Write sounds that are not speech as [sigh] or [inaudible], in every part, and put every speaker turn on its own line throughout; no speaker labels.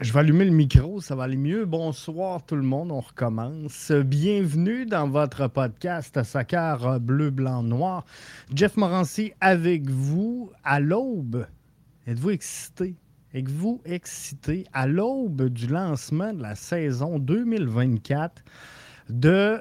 Je vais allumer le micro, ça va aller mieux. Bonsoir tout le monde, on recommence. Bienvenue dans votre podcast Soccer bleu, blanc, noir. Jeff Morancy avec vous à l'aube. Êtes-vous excité? Êtes-vous excité à l'aube du lancement de la saison 2024 de,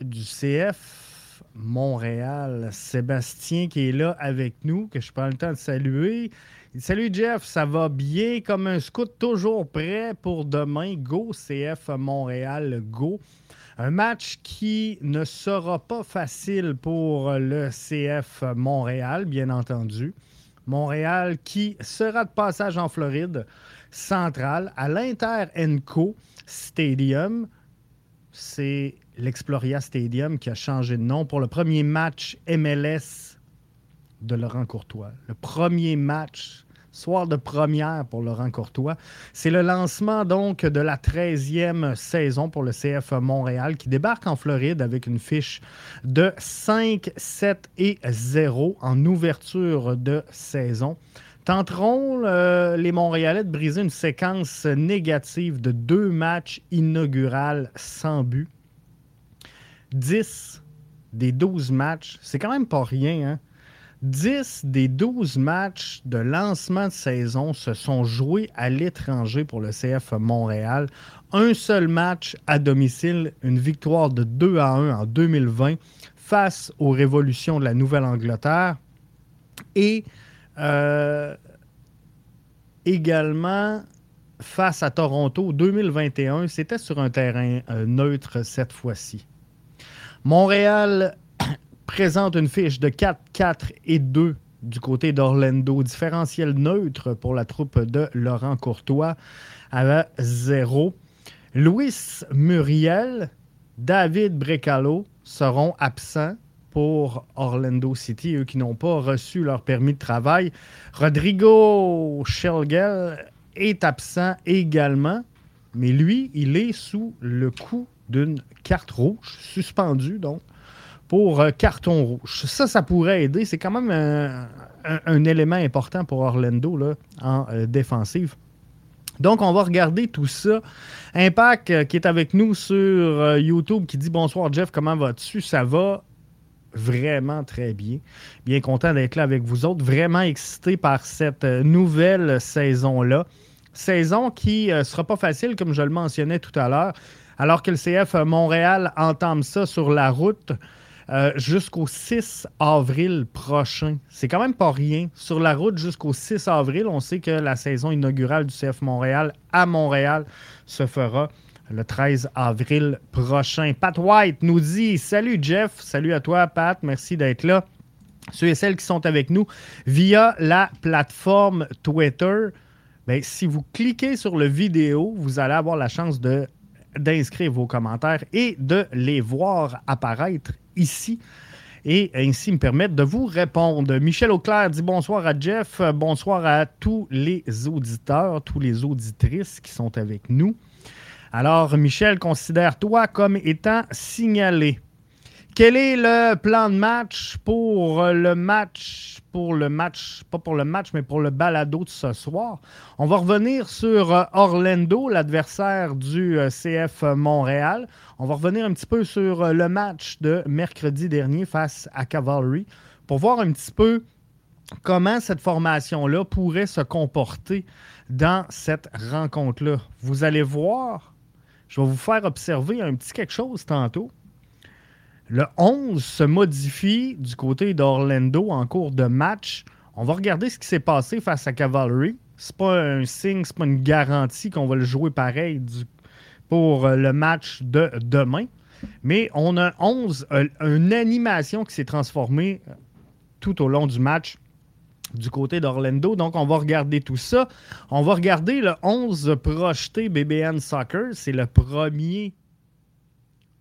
du CF Montréal? Sébastien qui est là avec nous, que je prends le temps de saluer. Salut Jeff, ça va bien comme un scout toujours prêt pour demain. Go CF Montréal, go. Un match qui ne sera pas facile pour le CF Montréal, bien entendu. Montréal qui sera de passage en Floride centrale à l'Inter Enco Stadium. C'est l'Exploria Stadium qui a changé de nom pour le premier match MLS de Laurent Courtois. Le premier match soir de première pour Laurent Courtois. C'est le lancement donc de la 13e saison pour le CF Montréal qui débarque en Floride avec une fiche de 5, 7 et 0 en ouverture de saison. Tenteront euh, les Montréalais de briser une séquence négative de deux matchs inauguraux sans but. 10 des 12 matchs, c'est quand même pas rien, hein? 10 des 12 matchs de lancement de saison se sont joués à l'étranger pour le CF Montréal. Un seul match à domicile, une victoire de 2 à 1 en 2020 face aux révolutions de la Nouvelle-Angleterre. Et euh, également face à Toronto 2021, c'était sur un terrain euh, neutre cette fois-ci. Montréal présente une fiche de 4, 4 et 2 du côté d'Orlando. Différentiel neutre pour la troupe de Laurent Courtois à 0. Louis Muriel, David Brecalo seront absents pour Orlando City, eux qui n'ont pas reçu leur permis de travail. Rodrigo Schelgel est absent également, mais lui, il est sous le coup d'une carte rouge, suspendue donc, pour euh, carton rouge. Ça, ça pourrait aider. C'est quand même un, élément important pour Orlando là, en euh, défensive. Donc, on va regarder tout ça. Impact euh, qui est avec nous sur YouTube qui dit Bonsoir Jeff, comment vas-tu? Ça va vraiment très bien. Bien content d'être là avec vous autres. Vraiment excité par cette nouvelle saison-là. Saison qui ne sera pas facile, comme je le mentionnais tout à l'heure. Alors que le CF Montréal entame ça sur la route. Euh, jusqu'au 6 avril prochain. C'est quand même pas rien. Sur la route jusqu'au 6 avril, on sait que la saison inaugurale du CF Montréal à Montréal se fera le 13 avril prochain. Pat White nous dit Salut Jeff, salut à toi Pat, merci d'être là. Ceux et celles qui sont avec nous via la plateforme Twitter, bien, si vous cliquez sur le vidéo, vous allez avoir la chance de d'inscrire vos commentaires et de les voir apparaître ici et ainsi me permettre de vous répondre. Michel Auclair dit bonsoir à Jeff, bonsoir à tous les auditeurs, tous les auditrices qui sont avec nous. Alors, Michel, considère-toi comme étant signalé. Quel est le plan de match pour le match, pour le match, pas pour le match, mais pour le balado de ce soir? On va revenir sur euh, Orlando, l'adversaire du euh, CF Montréal. On va revenir un petit peu sur euh, le match de mercredi dernier face à Cavalry pour voir un petit peu comment cette formation-là pourrait se comporter dans cette rencontre-là. Vous allez voir, je vais vous faire observer un petit quelque chose tantôt. Le 11 se modifie du côté d'Orlando en cours de match. On va regarder ce qui s'est passé face à Cavalry. C'est pas un signe, c'est pas une garantie qu'on va le jouer pareil pour euh, le match de demain. Mais on a 11, euh, une animation qui s'est transformée euh, tout au long du match du côté d'Orlando. Donc, on va regarder tout ça. On va regarder le 11 projeté BBN Soccer. C'est le premier,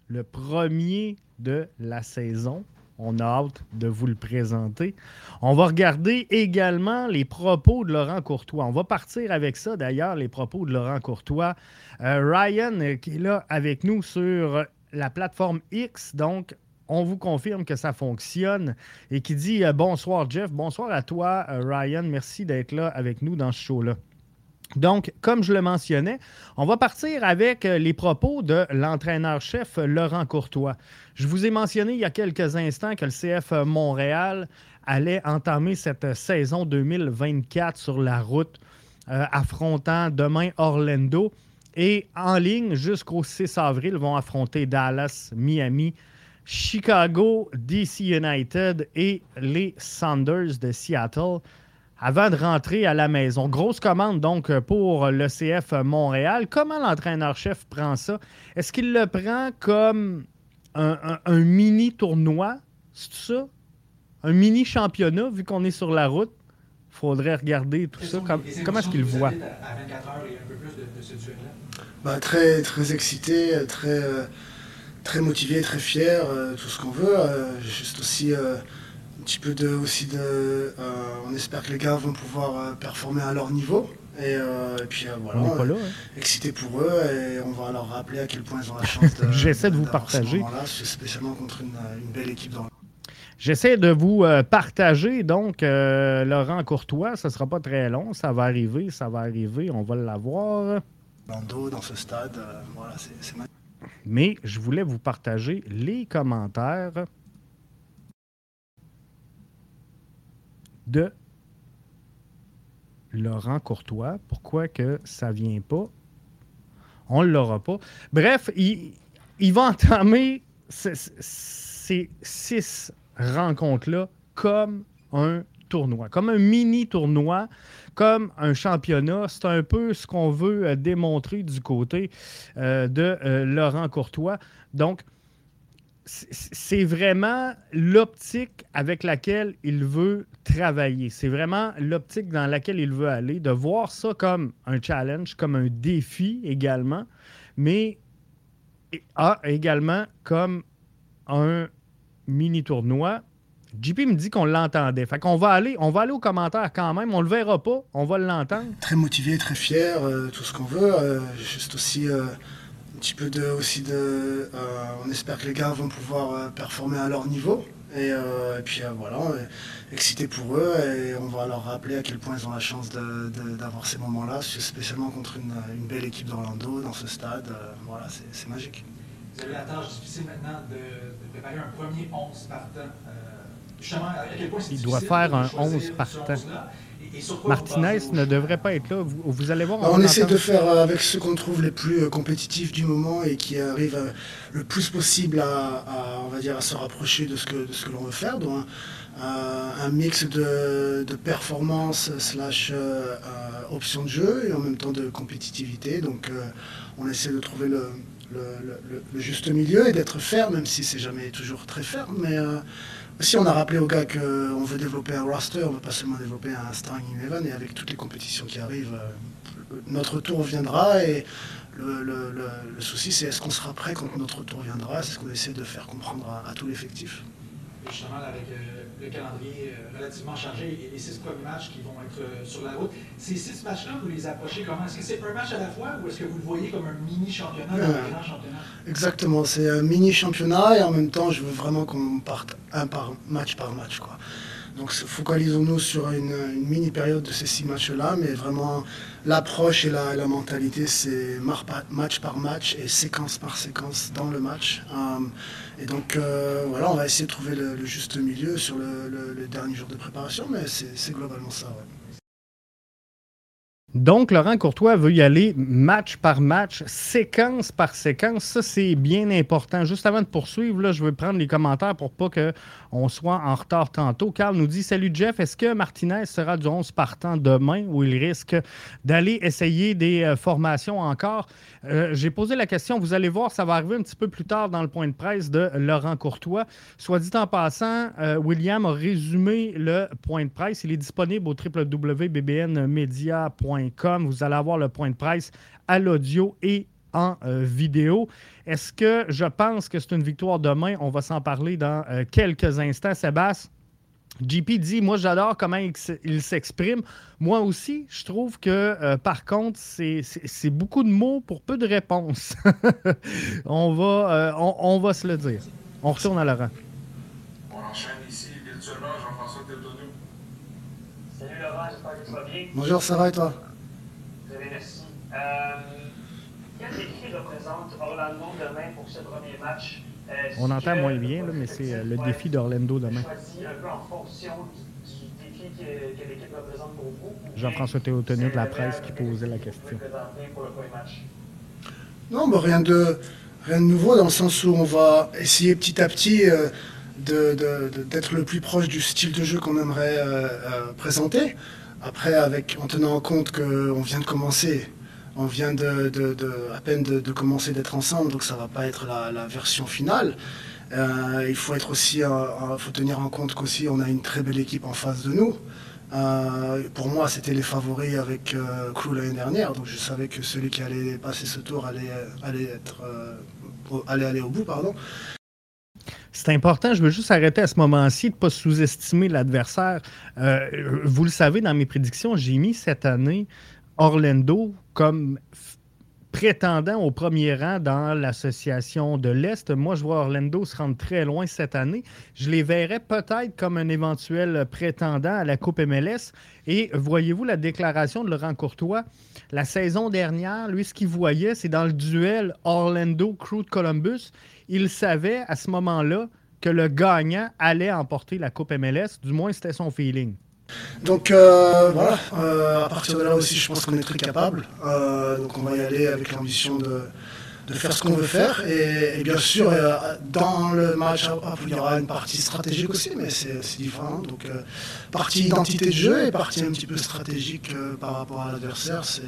le premier de la saison. On a hâte de vous le présenter. On va regarder également les propos de Laurent Courtois. On va partir avec ça, d'ailleurs, les propos de Laurent Courtois. Euh, Ryan, euh, qui est là avec nous sur la plateforme X, donc on vous confirme que ça fonctionne et qui dit euh, bonsoir Jeff, bonsoir à toi Ryan, merci d'être là avec nous dans ce show-là. Donc, comme je le mentionnais, on va partir avec euh, les propos de l'entraîneur-chef Laurent Courtois. Je vous ai mentionné il y a quelques instants que le CF Montréal allait entamer cette saison 2024 sur la route, euh, affrontant demain Orlando. Et en ligne jusqu'au 6 avril, vont affronter Dallas, Miami, Chicago, DC United et les Sanders de Seattle avant de rentrer à la maison. Grosse commande donc pour le CF Montréal. Comment l'entraîneur-chef prend ça? Est-ce qu'il le prend comme un, mini tournoi? C'est ça? Un mini championnat vu qu'on est sur la route? Il faudrait regarder tout ça. comment est-ce qu'il voit?
Bah, très, très excité, très, euh, très motivé, très fier, euh, tout ce qu'on veut. Euh, juste aussi petit peu de, aussi de. Euh, on espère que les gars vont pouvoir euh, performer à leur niveau. Et, euh, puis voilà, hein. excité pour eux et on va leur rappeler à quel point ils ont la chance de. [laughs]
J'essaie de vous partager.
spécialement contre une, belle équipe dans
J'essaie de vous partager, donc, Laurent Courtois, ça ne sera pas très long, ça va arriver, ça va arriver, on va l'avoir.
Dans dans ce stade, voilà, c'est
Mais je voulais vous partager les commentaires de Laurent Courtois. Pourquoi que ça vient pas? On ne l'aura pas. Bref, il, il va entamer ces six rencontres-là comme un tournoi, comme un mini tournoi, comme un championnat. C'est un peu ce qu'on veut euh, démontrer du côté euh, de euh, Laurent Courtois. Donc, c'est vraiment l'optique avec laquelle il veut travailler. C'est vraiment l'optique dans laquelle il veut aller, de voir ça comme un challenge, comme un défi également, mais également comme un mini tournoi. JP me dit qu'on l'entendait. Fait qu'on va aller, on va aller aux commentaires quand même. On le verra pas, on va l'entendre.
Très motivé, très fier, euh, tout ce qu'on veut. Euh, juste aussi euh, petit peu de, aussi de. Euh, on espère que les gars vont pouvoir euh, performer à leur niveau. Et, euh, puis voilà, excité pour eux et on va leur rappeler à quel point ils ont la chance d'avoir ces moments-là, spécialement contre une, belle équipe d'Orlando dans ce stade. voilà, c'est magique.
Vous avez la tâche difficile maintenant de, préparer un premier 11 partant. justement, à quel point
Il doit faire un 11 partant. Martinez ne devrait pas être là. Vous, allez voir.
On, essaie de faire euh, avec ceux qu'on trouve les plus euh, compétitifs du moment et qui arrivent euh, le plus possible à, on va dire, à se rapprocher de ce que, de ce que l'on veut faire. Donc, un, mix de, performance slash option de jeu et en même temps de compétitivité. Donc, on essaie de trouver le, juste milieu et d'être ferme, même si c'est jamais toujours très ferme. Mais si on a rappelé aux gars qu'on veut développer un roster, on ne veut pas seulement développer un string Eleven, et avec toutes les compétitions qui arrivent, euh, notre tour viendra et le, souci c'est est-ce qu'on sera prêt quand notre tour viendra, c'est ce qu'on essaie de faire comprendre à tout l'effectif
justement avec euh, le calendrier euh, relativement chargé et les six premiers matchs qui vont être euh, sur la route. Ces six matchs-là, vous les approchez comment? Est-ce que c'est un match à la fois ou est-ce que vous le voyez comme un mini championnat, un grand championnat?
Exactement, c'est un mini championnat et en même temps, je veux vraiment qu'on parte un par match par match. Quoi. Donc focalisons-nous sur une, mini période de ces six matchs-là, mais vraiment l'approche et la, mentalité, c'est match par match et séquence par séquence dans le match. Euh, et donc euh, voilà, on va essayer de trouver le, juste milieu sur le, dernier jour de préparation, mais c'est globalement ça.
Donc, Laurent Courtois veut y aller match par match, séquence par séquence. Ça, c'est bien important. Juste avant de poursuivre, là, je veux prendre les commentaires pour pas qu'on soit en retard tantôt. Carl nous dit Salut Jeff, est-ce que Martinez sera du 11 partant demain ou il risque d'aller essayer des euh, formations encore? Euh, J'ai posé la question. Vous allez voir, ça va arriver un petit peu plus tard dans le point de presse de Laurent Courtois. Soit dit en passant, euh, William a résumé le point de presse. Il est disponible au www.bbnmedia.com vous allez avoir le point de presse à l'audio et en euh, vidéo. Est-ce que je pense que c'est une victoire demain? On va s'en parler dans euh, quelques instants. Sébastien, JP dit, moi j'adore comment il s'exprime. Moi aussi, je trouve que euh, par contre, c'est beaucoup de mots pour peu de réponses. on, va, on, va se le dire. On retourne à Laurent.
On enchaîne ici virtuellement, Jean-François
Salut Laurent, j'espère que tu vas bien. Bonjour, ça va et toi?
Euh, quel défi représente Orlando demain pour ce premier match? Euh,
On entend moins bien, là, mais c'est euh, le défi d'Orlando demain.
Choisi un peu en fonction du, du défi que, que l'équipe représente pour vous. ou
Jean-François de la presse qui posait la question.
Non, bah, rien, de, rien de nouveau dans le sens où on va essayer petit à petit euh, de- de- de- d'être le plus proche du style de jeu qu'on aimerait euh, euh, présenter. Après, avec, en tenant en compte qu'on vient de commencer, on vient à peine de, commencer d'être ensemble, donc ça va pas être la, version finale. Euh, il faut être aussi, euh, faut tenir en compte qu'aussi on a une très belle équipe en face de nous. Euh, pour moi, c'était les favoris avec euh, Crew l'année dernière, donc je savais que celui qui allait passer ce tour allait, allait être, allait aller au bout, pardon.
C'est important, je veux juste arrêter à ce moment-ci de ne pas sous-estimer l'adversaire. Vous le savez, dans mes prédictions, j'ai mis cette année Orlando comme prétendant au premier rang dans l'association de l'Est. Moi, je vois Orlando se rendre très loin cette année. Je les verrais peut-être comme un éventuel prétendant à la Coupe MLS. Et voyez-vous la déclaration de Laurent Courtois? La saison dernière, lui, ce qu'il voyait, c'est dans le duel Orlando-Crew de Columbus, il savait à ce moment-là que le gagnant allait emporter la Coupe MLS. Du moins, c'était son feeling.
Donc euh, voilà, euh, à partir de là aussi, je pense qu'on est très capable. Euh, donc on va y aller avec l'ambition de, faire ce qu'on veut faire. Et, bien sûr, dans le match, hop, il y aura une partie stratégique aussi, mais c'est différent. Donc partie identité de jeu et partie un petit peu stratégique par rapport à l'adversaire. C'est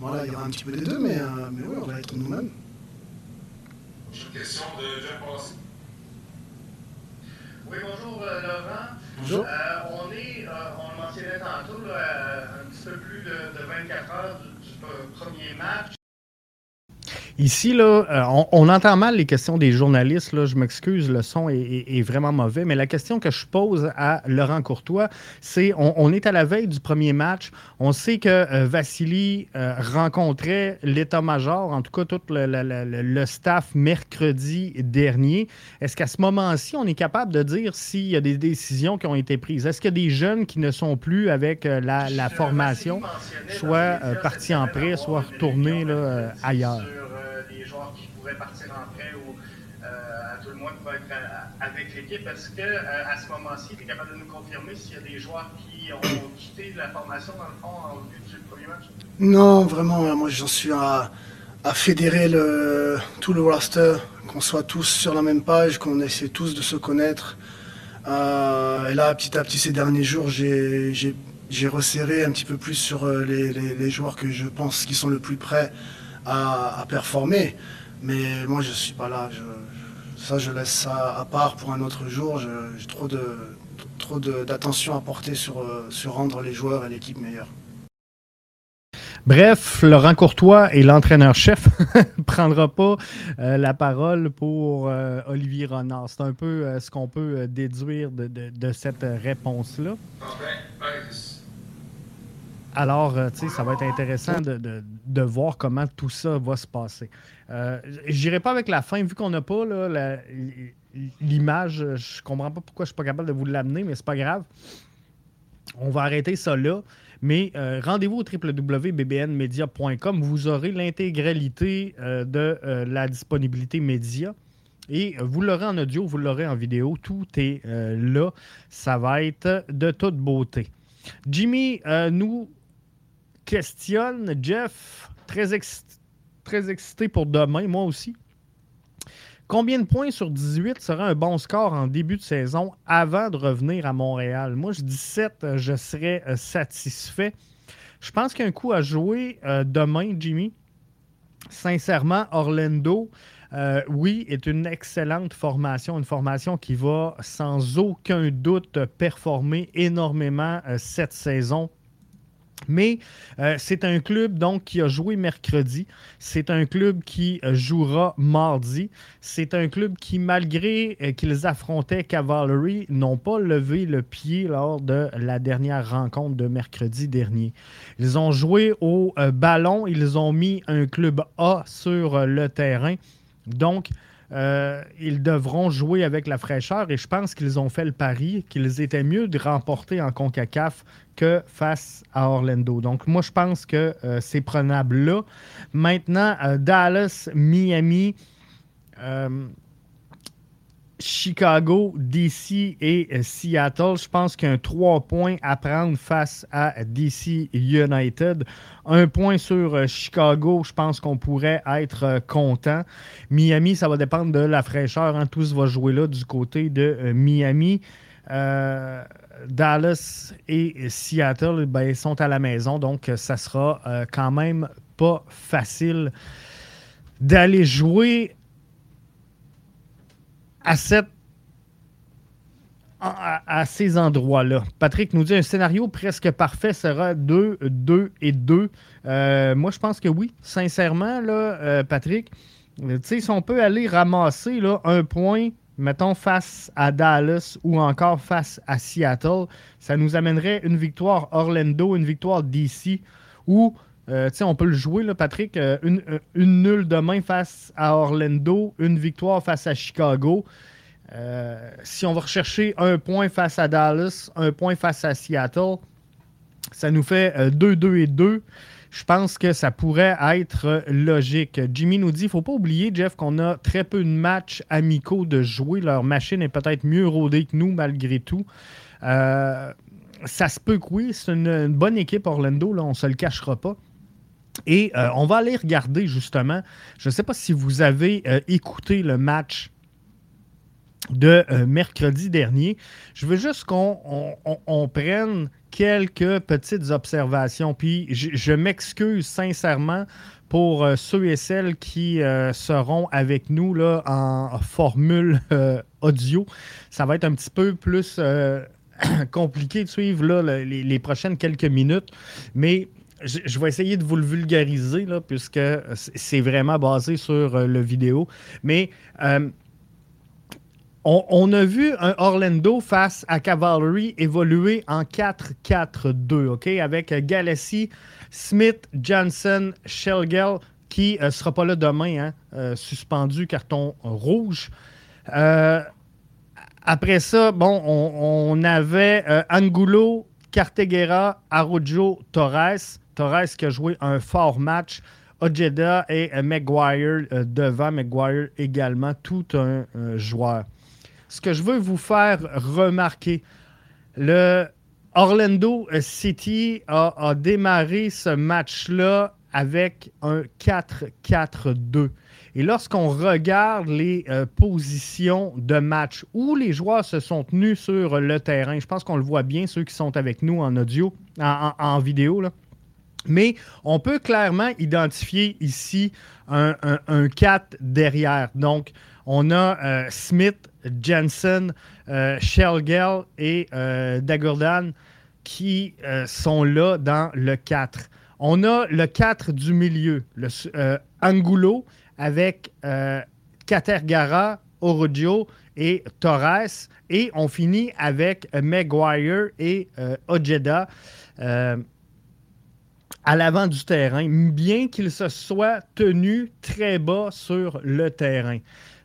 voilà, il y aura un petit peu des deux, mais, mais oui, on va être nous-mêmes.
De.
Oui, bonjour euh, Laurent.
Bonjour.
Euh, on est, euh, on le mentionnait tantôt, là, un petit peu plus de, de 24 heures du, du premier match.
Ici, là, euh, on, entend mal les questions des journalistes. Là, je m'excuse, le son est, vraiment mauvais. Mais la question que je pose à Laurent Courtois, c'est on, est à la veille du premier match. On sait que euh, Vassili euh, rencontrait l'état-major, en tout cas tout le, staff mercredi dernier. Est-ce qu'à ce moment-ci, on est capable de dire s'il y a des décisions qui ont été prises? Est-ce qu'il y a des jeunes qui ne sont plus avec euh, la, formation? Soit, partis en prêt, soit retournés, là, ailleurs?
Euh, partir en prêt ou euh, à tout le moins pourraient être à- avec l'équipe. Est-ce que euh, à ce moment-ci, tu es capable de nous confirmer s'il y a des joueurs qui ont [coughs] quitté la formation dans le fond en vue du premier match?
Non, vraiment, euh, moi j'en suis à, à fédérer le, tout le roster, qu'on soit tous sur la même page, qu'on essaie tous de se connaître. Euh, et là, petit à petit, ces derniers jours, j'ai resserré un petit peu plus sur euh, les, joueurs que je pense qui sont le plus prêts à performer. Mais moi, je suis pas là. Je- je- ça, je laisse ça à part pour un autre jour. J'ai trop de trop de- d'attention à porter sur, euh, sur rendre les joueurs et l'équipe meilleurs.
Bref, Laurent Courtois et l'entraîneur-chef ne [laughs] prendra pas euh, la parole pour euh, Olivier Renard. C'est un peu euh, ce qu'on peut déduire de, de- de cette réponse-là.
C'est-
Alors, euh, tu sais, ça va être intéressant de, voir comment tout ça va se passer. Euh, J'irai pas avec la fin, vu qu'on n'a pas l'image. Je comprends pas pourquoi je suis pas capable de vous l'amener, mais c'est pas grave. On va arrêter ça là. Mais euh, rendez-vous au www.bbnmedia.com. Vous aurez l'intégralité euh, de la disponibilité média. Et vous l'aurez en audio, vous l'aurez en vidéo. Tout est là. Ça va être de toute beauté. Jimmy nous questionne. Jeff, très, ex- très excité pour demain, moi aussi. Combien de points sur 18 serait un bon score en début de saison avant de revenir à Montréal? Moi, je dis 7, euh, je serais euh, satisfait. Je pense qu'il y a un coup à jouer euh, demain, Jimmy. Sincèrement, Orlando, euh, oui, est une excellente formation, une formation qui va sans aucun doute performer énormément cette saison. Mais euh, c'est un club donc qui a joué mercredi. C'est un club qui euh, jouera mardi. C'est un club qui, malgré euh, qu'ils affrontaient Cavalry, n'ont pas levé le pied lors de la dernière rencontre de mercredi dernier. Ils ont joué au ballon. Ils ont mis un club A sur le terrain. Donc, euh, ils devront jouer avec la fraîcheur et je pense qu'ils ont fait le pari qu'ils étaient mieux de remporter en CONCACAF que face à Orlando. Donc, moi, je pense que euh, c'est prenable là. Maintenant, euh, Dallas, Miami, Chicago, DC et Seattle. Je pense qu'il y a un 3 points à prendre face à DC United. Un point sur euh, Chicago, je pense qu'on pourrait être euh, content. Miami, ça va dépendre de la fraîcheur. Hein. Tous va jouer là du côté de euh, Miami. Dallas et Seattle ben, sont à la maison, donc ça sera quand même pas facile d'aller jouer à cette à, ces endroits-là. Patrick nous dit un scénario presque parfait sera 2, 2 et 2. Euh, moi, je pense que oui. Sincèrement, euh, Patrick, si on peut aller ramasser un point, mettons, face à Dallas ou encore face à Seattle, ça nous amènerait une victoire Orlando, une victoire DC ou euh, on peut le jouer, Patrick. une, une nulle demain face à Orlando, une victoire face à Chicago. Euh, si on va rechercher un point face à Dallas, un point face à Seattle, ça nous fait 2-2 euh, et 2. Je pense que ça pourrait être logique. Jimmy nous dit, il ne faut pas oublier, Jeff, qu'on a très peu de matchs amicaux de jouer. Leur machine est peut-être mieux rodée que nous, malgré tout. Euh, ça se peut que oui, c'est une, bonne équipe Orlando, on ne se le cachera pas. Et on va aller regarder justement, je ne sais pas si vous avez écouté le match de euh, mercredi dernier. Je veux juste qu'on prenne quelques petites observations. Puis je, m'excuse sincèrement pour euh, ceux et celles qui euh, seront avec nous là, en formule audio. Ça va être un petit peu plus [clears throat] compliqué de suivre là, les, prochaines quelques minutes. Mais je, vais essayer de vous le vulgariser, là, puisque c'est vraiment basé sur le vidéo. Mais on, a vu un Orlando face à Cavalry évoluer en 4-4-2, OK? Avec Galassi, Smith, Johnson, Shelgel, qui ne euh, sera pas là demain, hein, euh, suspendu, carton rouge. Euh, après ça, bon, on, avait Angulo, Carteguera, Arojo, Torres. Torres qui a joué un fort match. Ojeda et Maguire devant Maguire également, tout un joueur ce que je veux vous faire remarquer, le Orlando City a, démarré ce match-là avec un 4-4-2. Et lorsqu'on regarde les euh, positions de match où les joueurs se sont tenus sur le terrain, je pense qu'on le voit bien, ceux qui sont avec nous en audio, en, vidéo. Mais on peut clairement identifier ici un, un 4 derrière. Donc, on a euh, Smith, Jensen, euh, Shelgel et euh, Dagordan qui sont là dans le 4. On a le 4 du milieu, le, Angulo avec Catergara, Orodio et Torres. Et on finit avec Maguire et Ojeda à l'avant du terrain, bien qu'il se soit tenu très bas sur le terrain.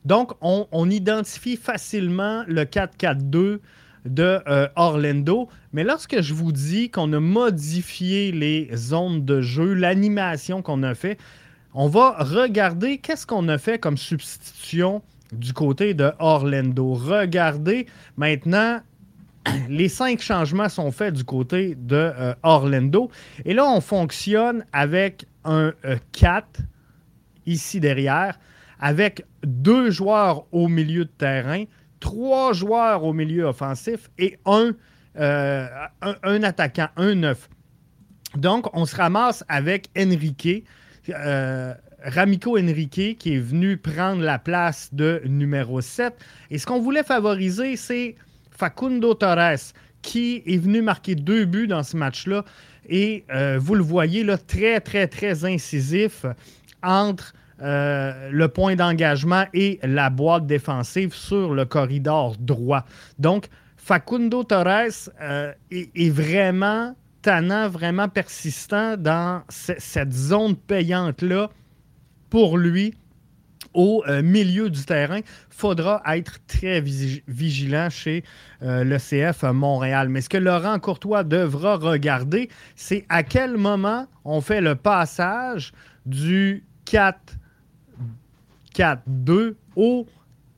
Donc, on, identifie facilement le 4-4-2 de euh, Orlando. Mais lorsque je vous dis qu'on a modifié les zones de jeu, l'animation qu'on a fait, on va regarder qu'est-ce qu'on a fait comme substitution du côté de Orlando. Regardez maintenant, [coughs] les cinq changements sont faits du côté de euh, Orlando. Et là, on fonctionne avec un 4 euh, ici derrière avec deux joueurs au milieu de terrain, trois joueurs au milieu offensif et un, euh, attaquant, un neuf. Donc, on se ramasse avec Enrique, Ramico Enrique, qui est venu prendre la place de numéro 7. Et ce qu'on voulait favoriser, c'est Facundo Torres, qui est venu marquer deux buts dans ce match-là. Et euh, vous le voyez, là, très, très, très incisif entre euh, le point d'engagement et la boîte défensive sur le corridor droit. Donc, Facundo Torres euh, est, vraiment tannant, vraiment persistant dans cette zone payante-là pour lui. Au euh, milieu du terrain. faudra être très vigilant chez euh, le CF Montréal. Mais ce que Laurent Courtois devra regarder, c'est à quel moment on fait le passage du 4-4-2 au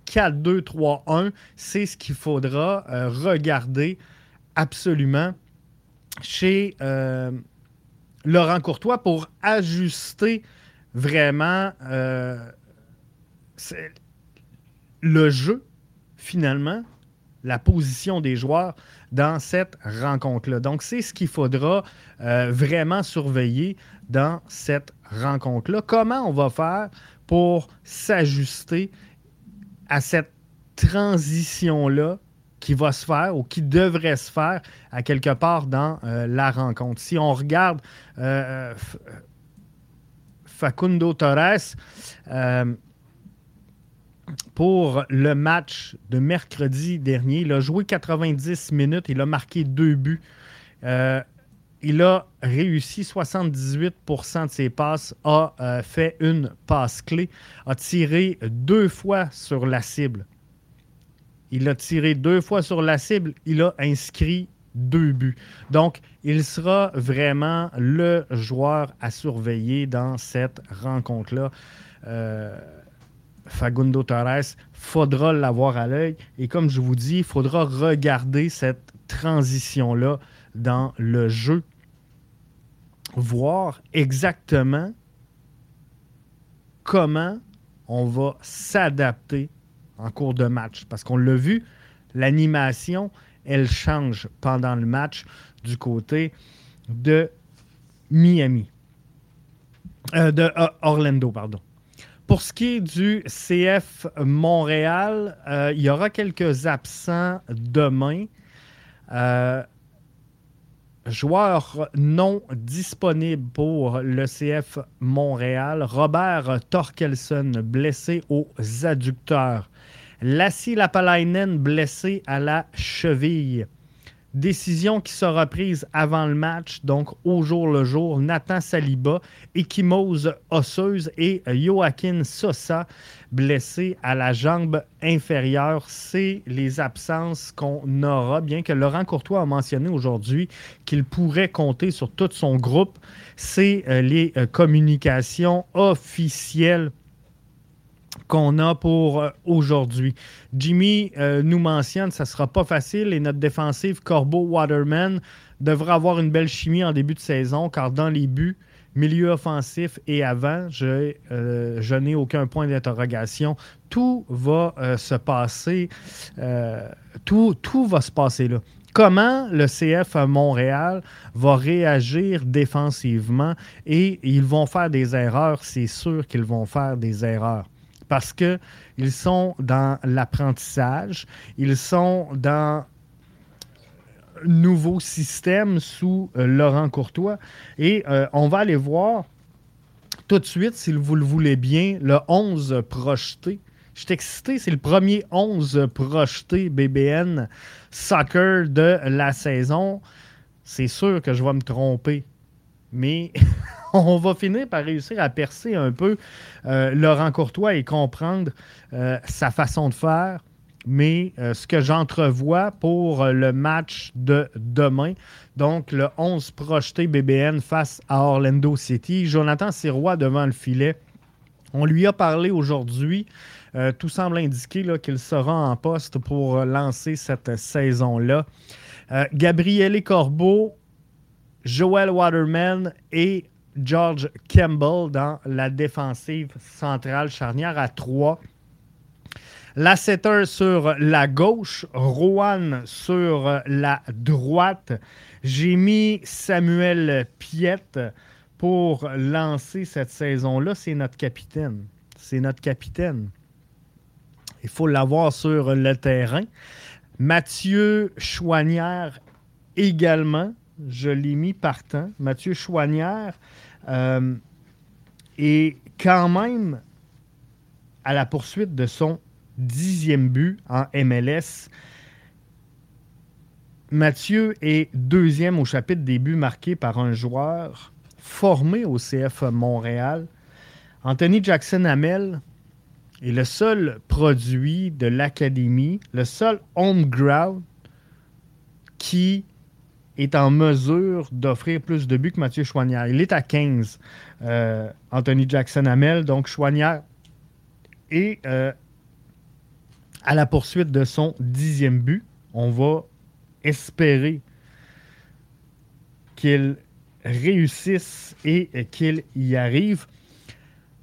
4-2-3-1. C'est ce qu'il faudra euh, regarder absolument chez Laurent Courtois pour ajuster vraiment le jeu, finalement, la position des joueurs dans cette rencontre-là. Donc, c'est ce qu'il faudra euh, vraiment surveiller dans cette rencontre-là. Comment on va faire pour s'ajuster à cette transition-là qui va se faire ou qui devrait se faire à quelque part dans euh, la rencontre? Si on regarde euh, Facundo Torres, pour le match de mercredi dernier. Il a joué 90 minutes, il a marqué deux buts. Euh, il a réussi 78% de ses passes, a euh, fait une passe clé, a tiré deux fois sur la cible. Il a tiré deux fois sur la cible, il a inscrit deux buts. Donc, il sera vraiment le joueur à surveiller dans cette rencontre-là. Euh, Fagundo Torres, faudra l'avoir à l'œil. Et comme je vous dis, il faudra regarder cette transition-là dans le jeu, voir exactement comment on va s'adapter en cours de match. Parce qu'on l'a vu, l'animation, elle change pendant le match du côté de Miami. Euh, de euh, Orlando, pardon. Pour ce qui est du CF Montréal, euh, il y aura quelques absents demain. Euh, joueur non disponible pour le CF Montréal, Robert Torkelson, blessé aux adducteurs. Lassie Lapalainen, blessé à la cheville. Décision qui sera prise avant le match, donc au jour le jour. Nathan Saliba, échymose osseuse et Joaquin Sosa, blessé à la jambe inférieure. C'est les absences qu'on aura, bien que Laurent Courtois a mentionné aujourd'hui qu'il pourrait compter sur tout son groupe. C'est euh, les euh, communications officielles qu'on a pour euh, aujourd'hui. Jimmy euh, nous mentionne ça ne sera pas facile et notre défensive Corbeau-Waterman devra avoir une belle chimie en début de saison car dans les buts, milieu offensif et avant, je, euh, je n'ai aucun point d'interrogation. Tout va se passer, tout, tout va se passer là comment le CF Montréal va réagir défensivement? Et ils vont faire des erreurs, c'est sûr qu'ils vont faire des erreurs parce qu'ils sont dans l'apprentissage, ils sont dans nouveau système sous euh, Laurent Courtois. Et euh, on va aller voir tout de suite, si vous le voulez bien, le 11 projeté. Je suis excité, c'est le premier 11 projeté BBN soccer de la saison. C'est sûr que je vais me tromper, mais [laughs] [laughs] on va finir par réussir à percer un peu euh, Laurent Courtois et comprendre euh, sa façon de faire. Mais euh, ce que j'entrevois pour le match de demain, donc le 11 projeté BBN face à Orlando City, Jonathan Sirois devant le filet. On lui a parlé aujourd'hui. tout semble indiquer qu'il sera en poste pour lancer cette saison-là. Gabriele Corbeau, Joel Waterman et George Campbell dans la défensive centrale charnière à 3. Lasseter sur la gauche, Rowan sur la droite. J'ai mis Samuel Piette pour lancer cette saison-là. C'est notre capitaine. C'est notre capitaine. Il faut l'avoir sur le terrain. Mathieu Chouanière également je l'ai mis partant. Mathieu Chouanière euh, est quand même à la poursuite de son dixième but en MLS. Mathieu est deuxième au chapitre des buts marqués par un joueur formé au CF Montréal. Anthony Jackson Hamel est le seul produit de l'académie, le seul home ground qui est en mesure d'offrir plus de buts que Mathieu Chouanière. Il est à 15, euh, Anthony Jackson-Hamel. Donc, Chouanière est euh, à la poursuite de son dixième but. On va espérer qu'il réussisse et qu'il y arrive.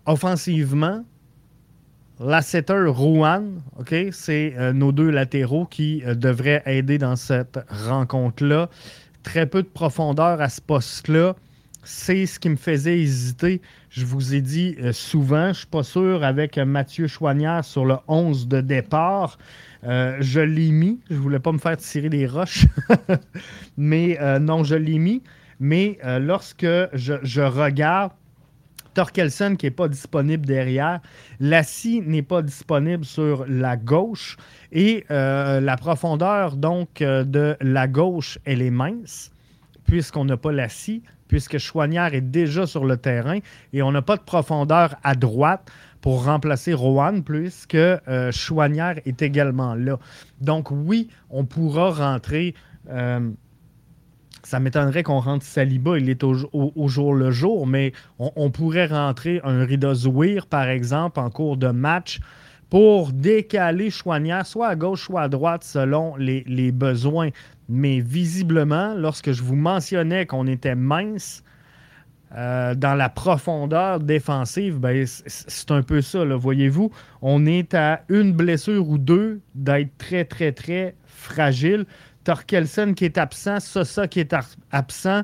Offensivement, Lasseter, Rouen, ok, c'est euh, nos deux latéraux qui devraient aider dans cette rencontre-là. Très peu de profondeur à ce poste-là. C'est ce qui me faisait hésiter. Je vous ai dit euh, souvent, je ne suis pas sûr avec Mathieu Chouanière sur le 11 de départ. je l'ai mis. Je ne voulais pas me faire tirer des roches. [laughs] Mais non, je l'ai mis. Mais lorsque je regarde Torkelson qui n'est pas disponible derrière. Lassie n'est pas disponible sur la gauche. Et euh, la profondeur donc euh, de la gauche, elle est mince, puisqu'on n'a pas Lassie, puisque Chouanière est déjà sur le terrain. Et on n'a pas de profondeur à droite pour remplacer Rohan, puisque euh, Chouanière est également là. Donc oui, on pourra rentrer ça m'étonnerait qu'on rentre Saliba, il est au, jour le jour, mais on, pourrait rentrer un Rida par exemple, en cours de match pour décaler Chouanière, soit à gauche, soit à droite, selon les, besoins. Mais visiblement, lorsque je vous mentionnais qu'on était mince euh, dans la profondeur défensive, ben, c'est un peu ça, voyez-vous. On est à une blessure ou deux d'être très, très, très fragile. Torkelson qui est absent, Sosa qui est absent.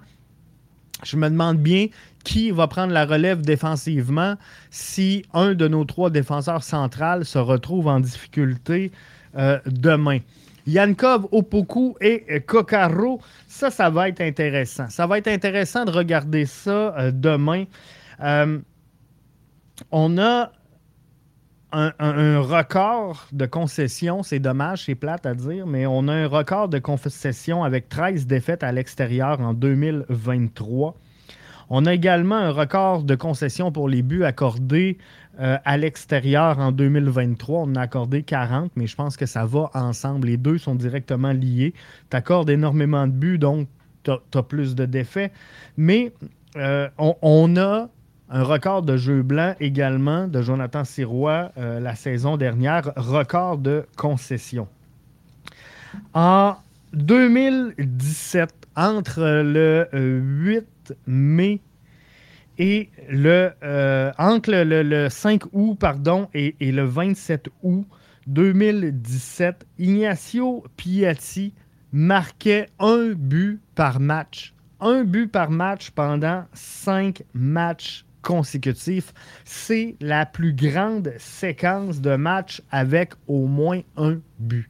Je me demande bien qui va prendre la relève défensivement si un de nos trois défenseurs centrales se retrouve en difficulté euh, demain. Yankov, Opoku et Kokaro, ça, ça va être intéressant. Ça va être intéressant de regarder ça euh, demain. Euh, on a un, record de concessions. C'est dommage, c'est plate à dire, mais on a un record de concessions avec 13 défaites à l'extérieur en 2023. On a également un record de concessions pour les buts accordés euh, à l'extérieur en 2023. On a accordé 40, mais je pense que ça va ensemble. Les deux sont directement liés. Tu accordes énormément de buts, donc tu as, plus de défaites. Mais euh, on, a un record de jeu blanc également de Jonathan Sirois euh, la saison dernière, record de concession. En 2017, entre le 8 euh, mai et le euh, entre le, 5 août pardon et, et, le 27 août 2017, Ignacio Piatti marquait un but par match. Un but par match pendant cinq matchs consécutifs. C'est la plus grande séquence de matchs avec au moins un but.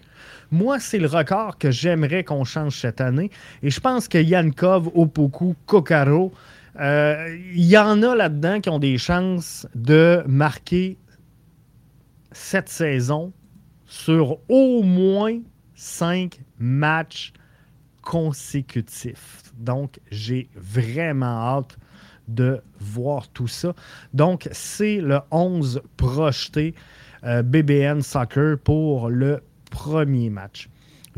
Moi, c'est le record que j'aimerais qu'on change cette année. Et je pense que Yankov, Opoku, Kokaro, euh, il y en a là-dedans qui ont des chances de marquer cette saison sur au moins cinq matchs consécutifs. Donc, j'ai vraiment hâte de voir tout ça. Donc, c'est le 11 projeté euh, BBN Soccer pour le premier match.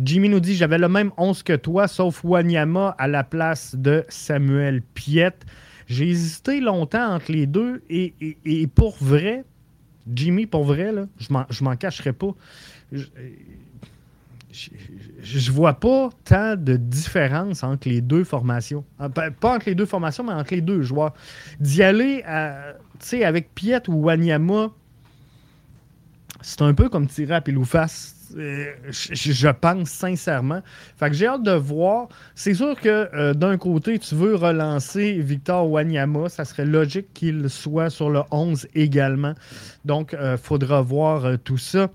Jimmy nous dit J'avais le même 11 que toi, sauf Wanyama à la place de Samuel Piette. J'ai hésité longtemps entre les deux et, pour vrai, Jimmy, pour vrai, là, je m'en cacherai pas je vois pas tant de différence entre les deux formations. Ah, pas entre les deux formations, mais entre les deux joueurs. D'y aller avec Piet ou Wanyama, c'est un peu comme tirer à pile. Euh, je, pense sincèrement. Fait que j'ai hâte de voir. C'est sûr que euh, d'un côté, tu veux relancer Victor Wanyama. Ça serait logique qu'il soit sur le 11 également. Donc, il euh, faudra voir tout ça.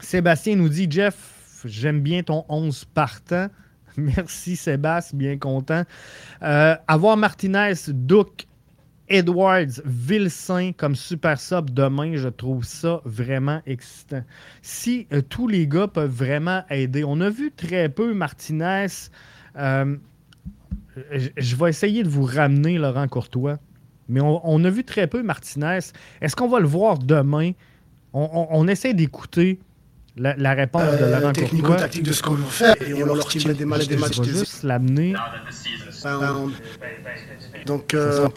Sébastien nous dit Jeff, J'aime bien ton 11 partant. [laughs] Merci Sébastien, bien content. Euh, avoir Martinez, Duke, Edwards, Vilsain comme super sub demain, je trouve ça vraiment excitant. Si euh, tous les gars peuvent vraiment aider, on a vu très peu Martinez. Euh, je vais essayer de vous ramener Laurent Courtois, mais on, on a vu très peu Martinez. Est-ce qu'on va le voir demain? On, essaie d'écouter la, réponse de euh, Laurent
technico-tactique de ce qu'on veut faire et, on, leur tire des matchs. Des matchs
juste l'amener.
Donc, euh,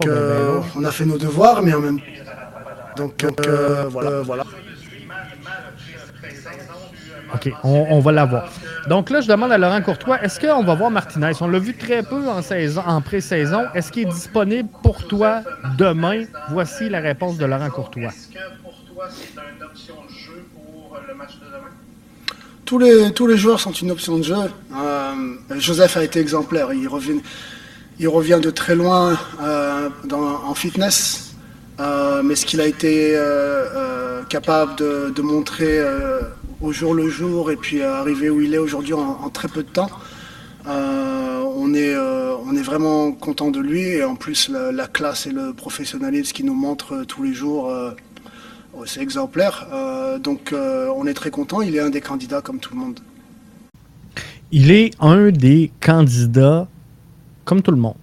on a fait nos devoirs, mais en même temps. Donc, voilà. voilà.
OK, on, va l'avoir. Donc là, je demande à Laurent Courtois, est-ce qu'on va voir Martinez? On l'a vu très peu en, saison, en pré-saison. Est-ce qu'il est disponible pour toi demain? Voici la réponse de Laurent Courtois.
Tous les, tous les joueurs sont une option de jeu. Euh, Joseph a été exemplaire. Il revient, il revient de très loin euh, en fitness. Euh, mais ce qu'il a été capable de, montrer au jour le jour et puis arriver où il est aujourd'hui en, très peu de temps. On, est, on est vraiment content de lui et en plus la, classe et le professionnalisme qu'il nous montre tous les jours, c'est exemplaire. donc on est très content, il est un des candidats comme tout le monde.
Il est un des candidats comme tout le monde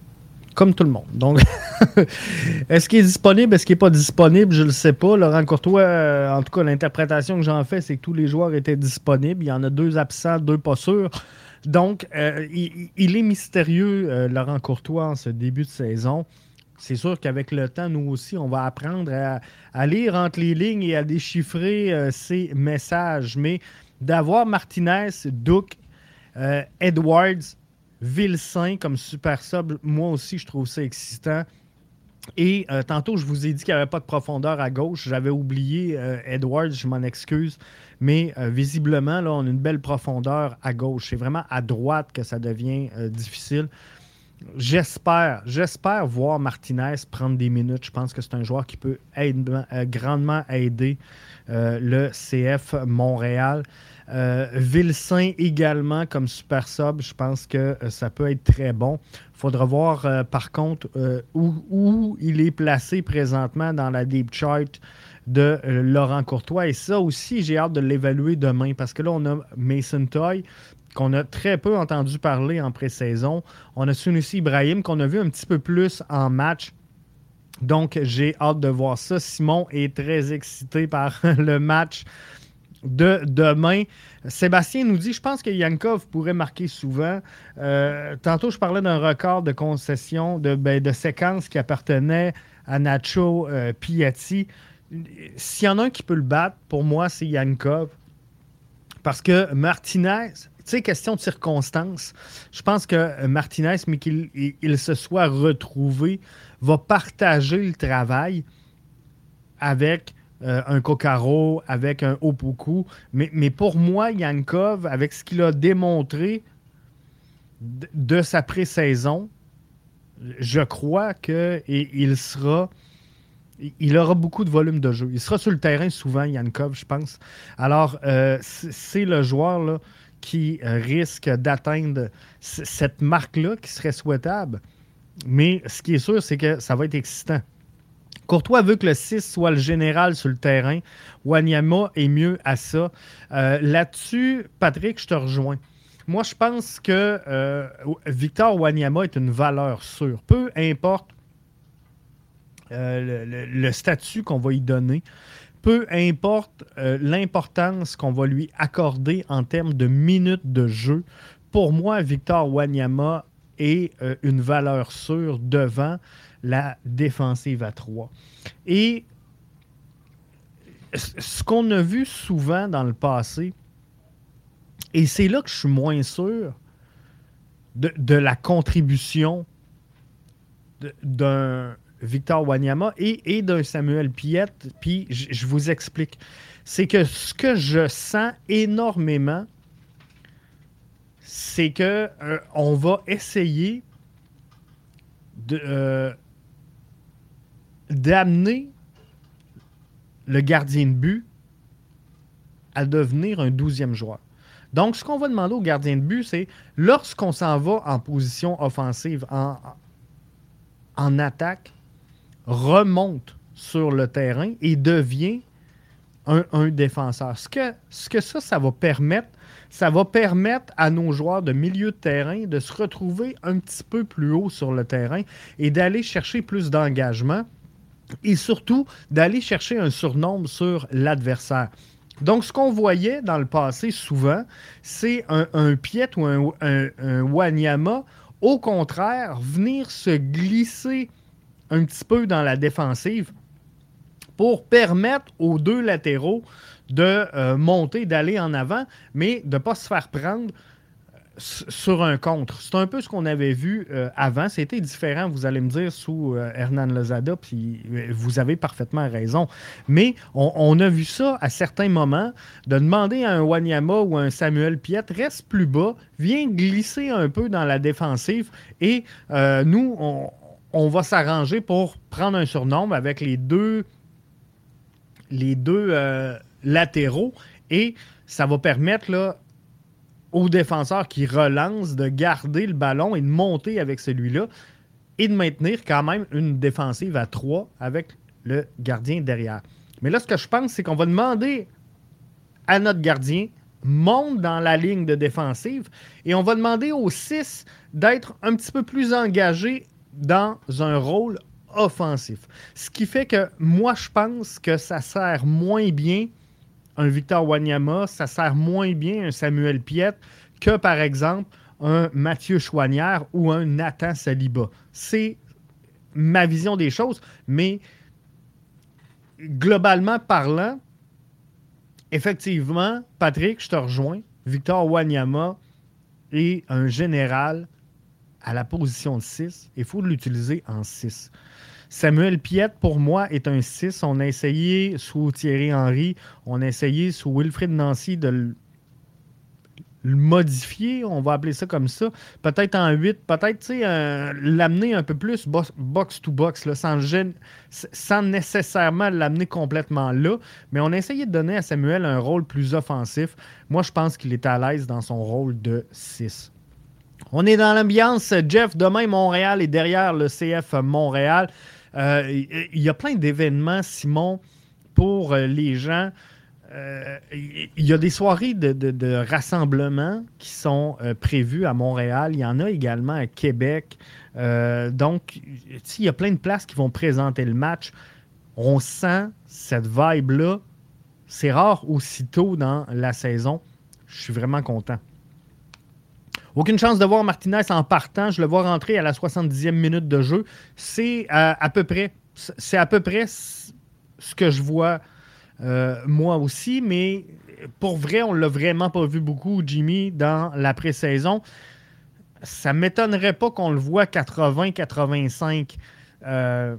comme tout le monde. Donc, [laughs] est-ce qu'il est disponible? Est-ce qu'il n'est pas disponible? Je ne le sais pas. Laurent Courtois, euh, en tout cas, l'interprétation que j'en fais, c'est que tous les joueurs étaient disponibles. Il y en a deux absents, deux pas sûrs. Donc, euh, il, est mystérieux, euh, Laurent Courtois, en ce début de saison. C'est sûr qu'avec le temps, nous aussi, on va apprendre à, lire entre les lignes et à déchiffrer ces messages. Mais d'avoir Martinez, Duke, Edwards, Vilsain comme super sub, moi aussi, je trouve ça excitant. Et euh, tantôt, je vous ai dit qu'il n'y avait pas de profondeur à gauche. J'avais oublié euh, Edwards, je m'en excuse. Mais euh, visiblement, là, on a une belle profondeur à gauche. C'est vraiment à droite que ça devient difficile. J'espère, j'espère voir Martinez prendre des minutes. Je pense que c'est un joueur qui peut grandement aider le CF Montréal. Euh, également comme super sub, je pense que euh, ça peut être très bon. Il faudra voir euh, par contre où, il est placé présentement dans la deep chart de Laurent Courtois. Et ça aussi, j'ai hâte de l'évaluer demain parce que là, on a Mason Toy qu'on a très peu entendu parler en pré-saison. On a Sunusi Ibrahim qu'on a vu un petit peu plus en match. Donc, j'ai hâte de voir ça. Simon est très excité par [laughs] le match de demain. Sébastien nous dit, je pense que Yankov pourrait marquer souvent. Euh, tantôt, je parlais d'un record de concession, de, ben, de séquence qui appartenait à Nacho euh, Piatti. S'il y en a un qui peut le battre, pour moi, c'est Yankov. Parce que Martinez, sais, question de circonstances, je pense que Martinez, mais qu'il il se soit retrouvé, va partager le travail avec euh, un Kokaro, avec un Opoku. Mais, mais pour moi, Yankov, avec ce qu'il a démontré de, sa pré-saison, je crois qu'il sera. Il aura beaucoup de volume de jeu. Il sera sur le terrain souvent, Yankov, je pense. Alors, euh, c'est le joueur là, qui risque d'atteindre cette marque-là qui serait souhaitable. Mais ce qui est sûr, c'est que ça va être excitant. Courtois veut que le 6 soit le général sur le terrain. Wanyama est mieux à ça. Euh, là-dessus, Patrick, je te rejoins. Moi, je pense que euh, Victor Wanyama est une valeur sûre. Peu importe euh, le, statut qu'on va y donner, peu importe l'importance qu'on va lui accorder en termes de minutes de jeu, pour moi, Victor Wanyama est une valeur sûre devant la défensive à 3. Et ce qu'on a vu souvent dans le passé, et c'est là que je suis moins sûr de, la contribution d'un Victor Wanyama et, d'un Samuel Piette, puis je, vous explique. C'est que ce que je sens énormément, c'est que euh, on va essayer de, euh, d'amener le gardien de but à devenir un douzième joueur. Donc, ce qu'on va demander au gardien de but, c'est lorsqu'on s'en va en position offensive, en, en attaque, remonte sur le terrain et devient un, défenseur. Ce que, ça, ça va permettre, ça va permettre à nos joueurs de milieu de terrain de se retrouver un petit peu plus haut sur le terrain et d'aller chercher plus d'engagement et surtout d'aller chercher un surnombre sur l'adversaire. Donc, ce qu'on voyait dans le passé souvent, c'est un, un Piet ou un, Wanyama, au contraire, venir se glisser un petit peu dans la défensive pour permettre aux deux latéraux de euh, monter, d'aller en avant, mais de ne pas se faire prendre sur un contre. C'est un peu ce qu'on avait vu euh, avant. C'était différent, vous allez me dire, sous euh, Hernan Lozada, puis vous avez parfaitement raison. Mais on, a vu ça à certains moments, de demander à un Wanyama ou un Samuel Piet, reste plus bas, viens glisser un peu dans la défensive et nous, on, on va s'arranger pour prendre un surnombre avec les deux, deux latéraux et ça va permettre là, aux défenseurs qui relancent de garder le ballon et de monter avec celui-là et de maintenir quand même une défensive à 3 avec le gardien derrière. Mais là, ce que je pense, c'est qu'on va demander à notre gardien monte dans la ligne de défensive et on va demander aux 6 d'être un petit peu plus engagés dans un rôle offensif. Ce qui fait que moi, je pense que ça sert moins bien un Victor Wanyama, ça sert moins bien un Samuel Piet que, par exemple, un Mathieu Chouanière ou un Nathan Saliba. C'est ma vision des choses, mais globalement parlant, effectivement, Patrick, je te rejoins. Victor Wanyama est un général à la position de 6. Il faut l'utiliser en 6. Samuel Piette, pour moi, est un 6. On a essayé sous Thierry Henry, on a essayé sous Wilfrid Nancy de le, modifier, on va appeler ça comme ça. Peut-être en 8, peut-être l'amener un peu plus box-to-box, sans, sans nécessairement l'amener complètement là. Mais on a essayé de donner à Samuel un rôle plus offensif. Moi, je pense qu'il est à l'aise dans son rôle de 6. On est dans l'ambiance. Jeff, demain, Montréal est derrière le CF Montréal. Euh, il y a plein d'événements, Simon, pour euh, les gens. Euh, il y a des soirées de, rassemblement qui sont prévues à Montréal. Il y en a également à Québec. donc, il y a plein de places qui vont présenter le match. On sent cette vibe-là. C'est rare aussitôt dans la saison. Je suis vraiment content. Aucune chance de voir Martinez en partant. Je le vois rentrer à la 70e minute de jeu. C'est euh, à, peu près, c'est à peu près ce que je vois euh, moi aussi, mais pour vrai, on l'a vraiment pas vu beaucoup, Jimmy, dans la pré-saison. Ça ne m'étonnerait pas qu'on le voit 80-85. Euh,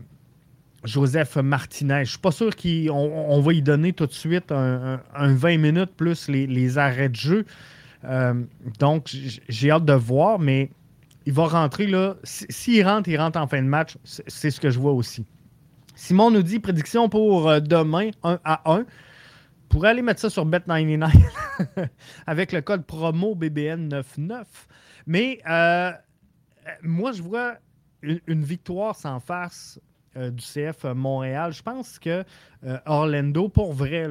Joseph Martinez. Je suis pas sûr qu'on va y donner tout de suite un, 20 minutes plus les arrêts de jeu. Euh, donc, j'ai hâte de voir, mais il va rentrer là. S'il rentre, il rentre en fin de match. C'est ce que je vois aussi. Simon nous dit prédiction pour euh, demain 1 à 1. Pour aller mettre ça sur Bet99 [laughs] avec le code promo BBN99. Mais euh, moi, je vois une, victoire sans face du CF Montréal. Je pense que Orlando, pour vrai,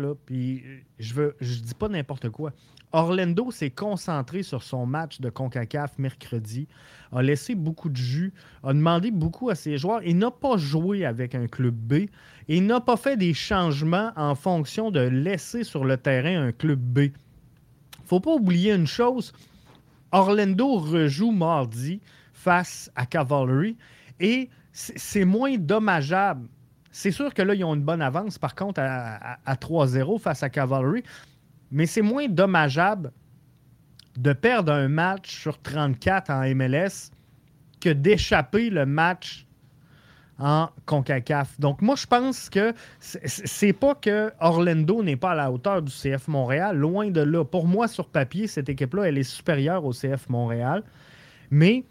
je veux, dis pas n'importe quoi. Orlando s'est concentré sur son match de CONCACAF mercredi, a laissé beaucoup de jus, a demandé beaucoup à ses joueurs et n'a pas joué avec un club B et n'a pas fait des changements en fonction de laisser sur le terrain un club B. Faut pas oublier une chose, Orlando rejoue mardi face à Cavalry et c'est moins dommageable. C'est sûr que là, ils ont une bonne avance, par contre, à, à 3-0 face à Cavalry, mais c'est moins dommageable de perdre un match sur 34 en MLS que d'échapper le match en CONCACAF. Donc moi, je pense que c'est pas que Orlando n'est pas à la hauteur du CF Montréal, loin de là. Pour moi, sur papier, cette équipe-là, elle est supérieure au CF Montréal. Mais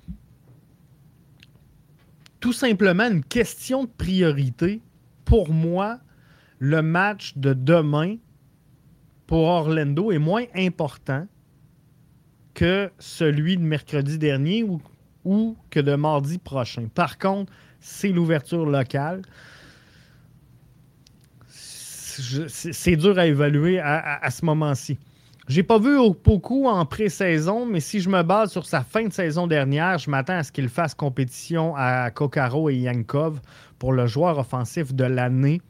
tout simplement une question de priorité. Pour moi, le match de demain pour Orlando est moins important que celui de mercredi dernier ou, que de mardi prochain. Par contre, c'est l'ouverture locale. C'est dur à évaluer à, ce moment-ci. J'ai pas vu Opoku en pré-saison, mais si je me base sur sa fin de saison dernière, je m'attends à ce qu'il fasse compétition à Kokaro et Yankov pour le joueur offensif de l'année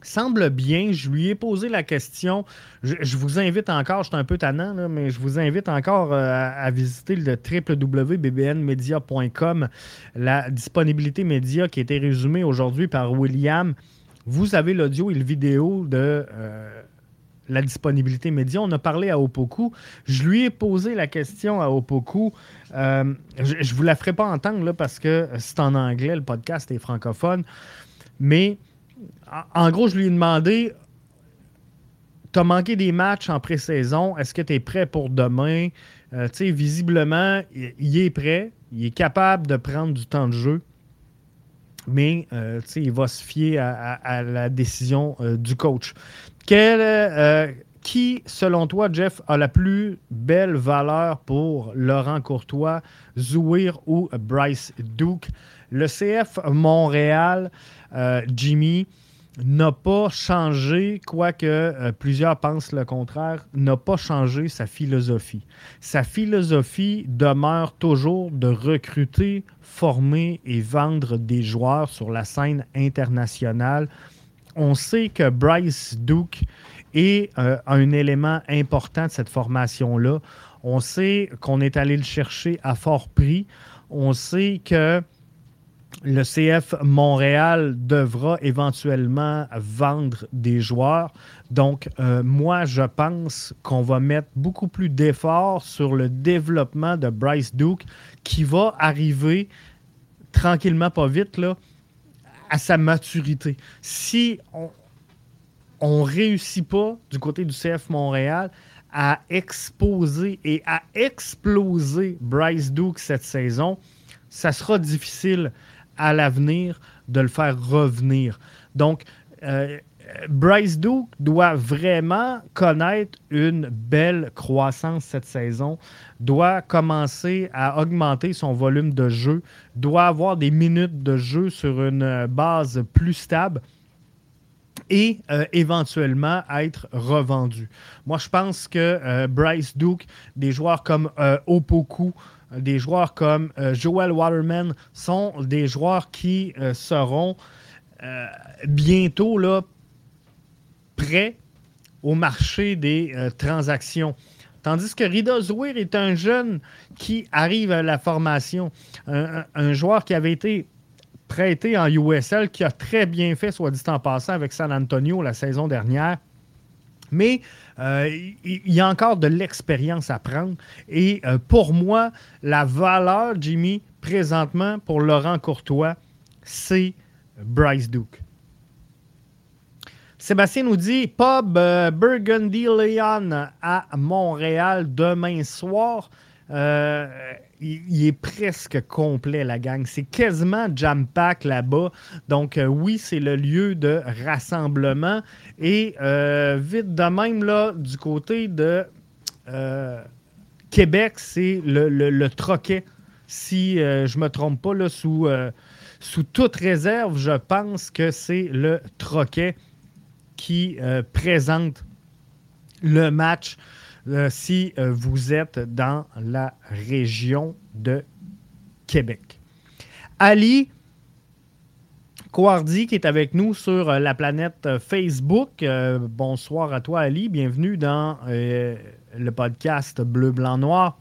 semble bien. Je lui ai posé la question. Je, vous invite encore, je suis un peu tannant, mais je vous invite encore euh, à, visiter le www.bbnmedia.com, la disponibilité média qui a été résumée aujourd'hui par William. Vous avez l'audio et le vidéo de euh, la disponibilité média. On a parlé à Opoku. Je lui ai posé la question à Opoku. Euh, je ne vous la ferai pas entendre là, parce que c'est en anglais, le podcast est francophone. Mais en gros, je lui ai demandé Tu as manqué des matchs en pré-saison, est-ce que tu es prêt pour demain? Euh, Tu sais, visiblement, il, est prêt, il est capable de prendre du temps de jeu, mais euh, il va se fier à, la décision du coach. Qui, selon toi, Jeff, a la plus belle valeur pour Laurent Courtois, Zouir ou Bryce Duke? Le CF Montréal, Jimmy, n'a pas changé, quoique euh, plusieurs pensent le contraire, n'a pas changé sa philosophie. Sa philosophie demeure toujours de recruter, former et vendre des joueurs sur la scène internationale. On sait que Bryce Duke est euh, un élément important de cette formation-là. On sait qu'on est allé le chercher à fort prix. On sait que le CF Montréal devra éventuellement vendre des joueurs. Donc, euh, moi, je pense qu'on va mettre beaucoup plus d'efforts sur le développement de Bryce Duke qui va arriver tranquillement, pas vite, à sa maturité. Si on ne réussit pas du côté du CF Montréal à exposer et à exploser Bryce Duke cette saison, ça sera difficile à l'avenir de le faire revenir. Donc, euh, Bryce Duke doit vraiment connaître une belle croissance cette saison, doit commencer à augmenter son volume de jeu, doit avoir des minutes de jeu sur une base plus stable et euh, éventuellement être revendu. Moi, je pense que euh, Bryce Duke, des joueurs comme Opoku, des joueurs comme euh, Joel Waterman sont des joueurs qui euh, seront euh, bientôt là, prêts au marché des transactions. Tandis que Rida Zouir est un jeune qui arrive à la formation, un, joueur qui avait été prêté en USL, qui a très bien fait, soit dit en passant, avec San Antonio la saison dernière. Mais euh, il y a encore de l'expérience à prendre. Et euh, pour moi, la valeur, Jimmy, présentement, pour Laurent Courtois, c'est Bryce Duke. Sébastien nous dit Pub euh, Burgundy Leon à Montréal demain soir il, est presque complet, la gang. C'est quasiment jam-pack là-bas. Donc, euh, oui, c'est le lieu de rassemblement. Et euh, vite de même, du côté de euh, Québec, c'est le, troquet. Si je ne me trompe pas, sous, sous toute réserve, je pense que c'est le troquet qui présente le match euh, si euh, vous êtes dans la région de Québec. Ali Kouardi qui est avec nous sur euh, la planète Facebook. bonsoir à toi Ali, bienvenue dans le podcast Bleu, Blanc, Noir.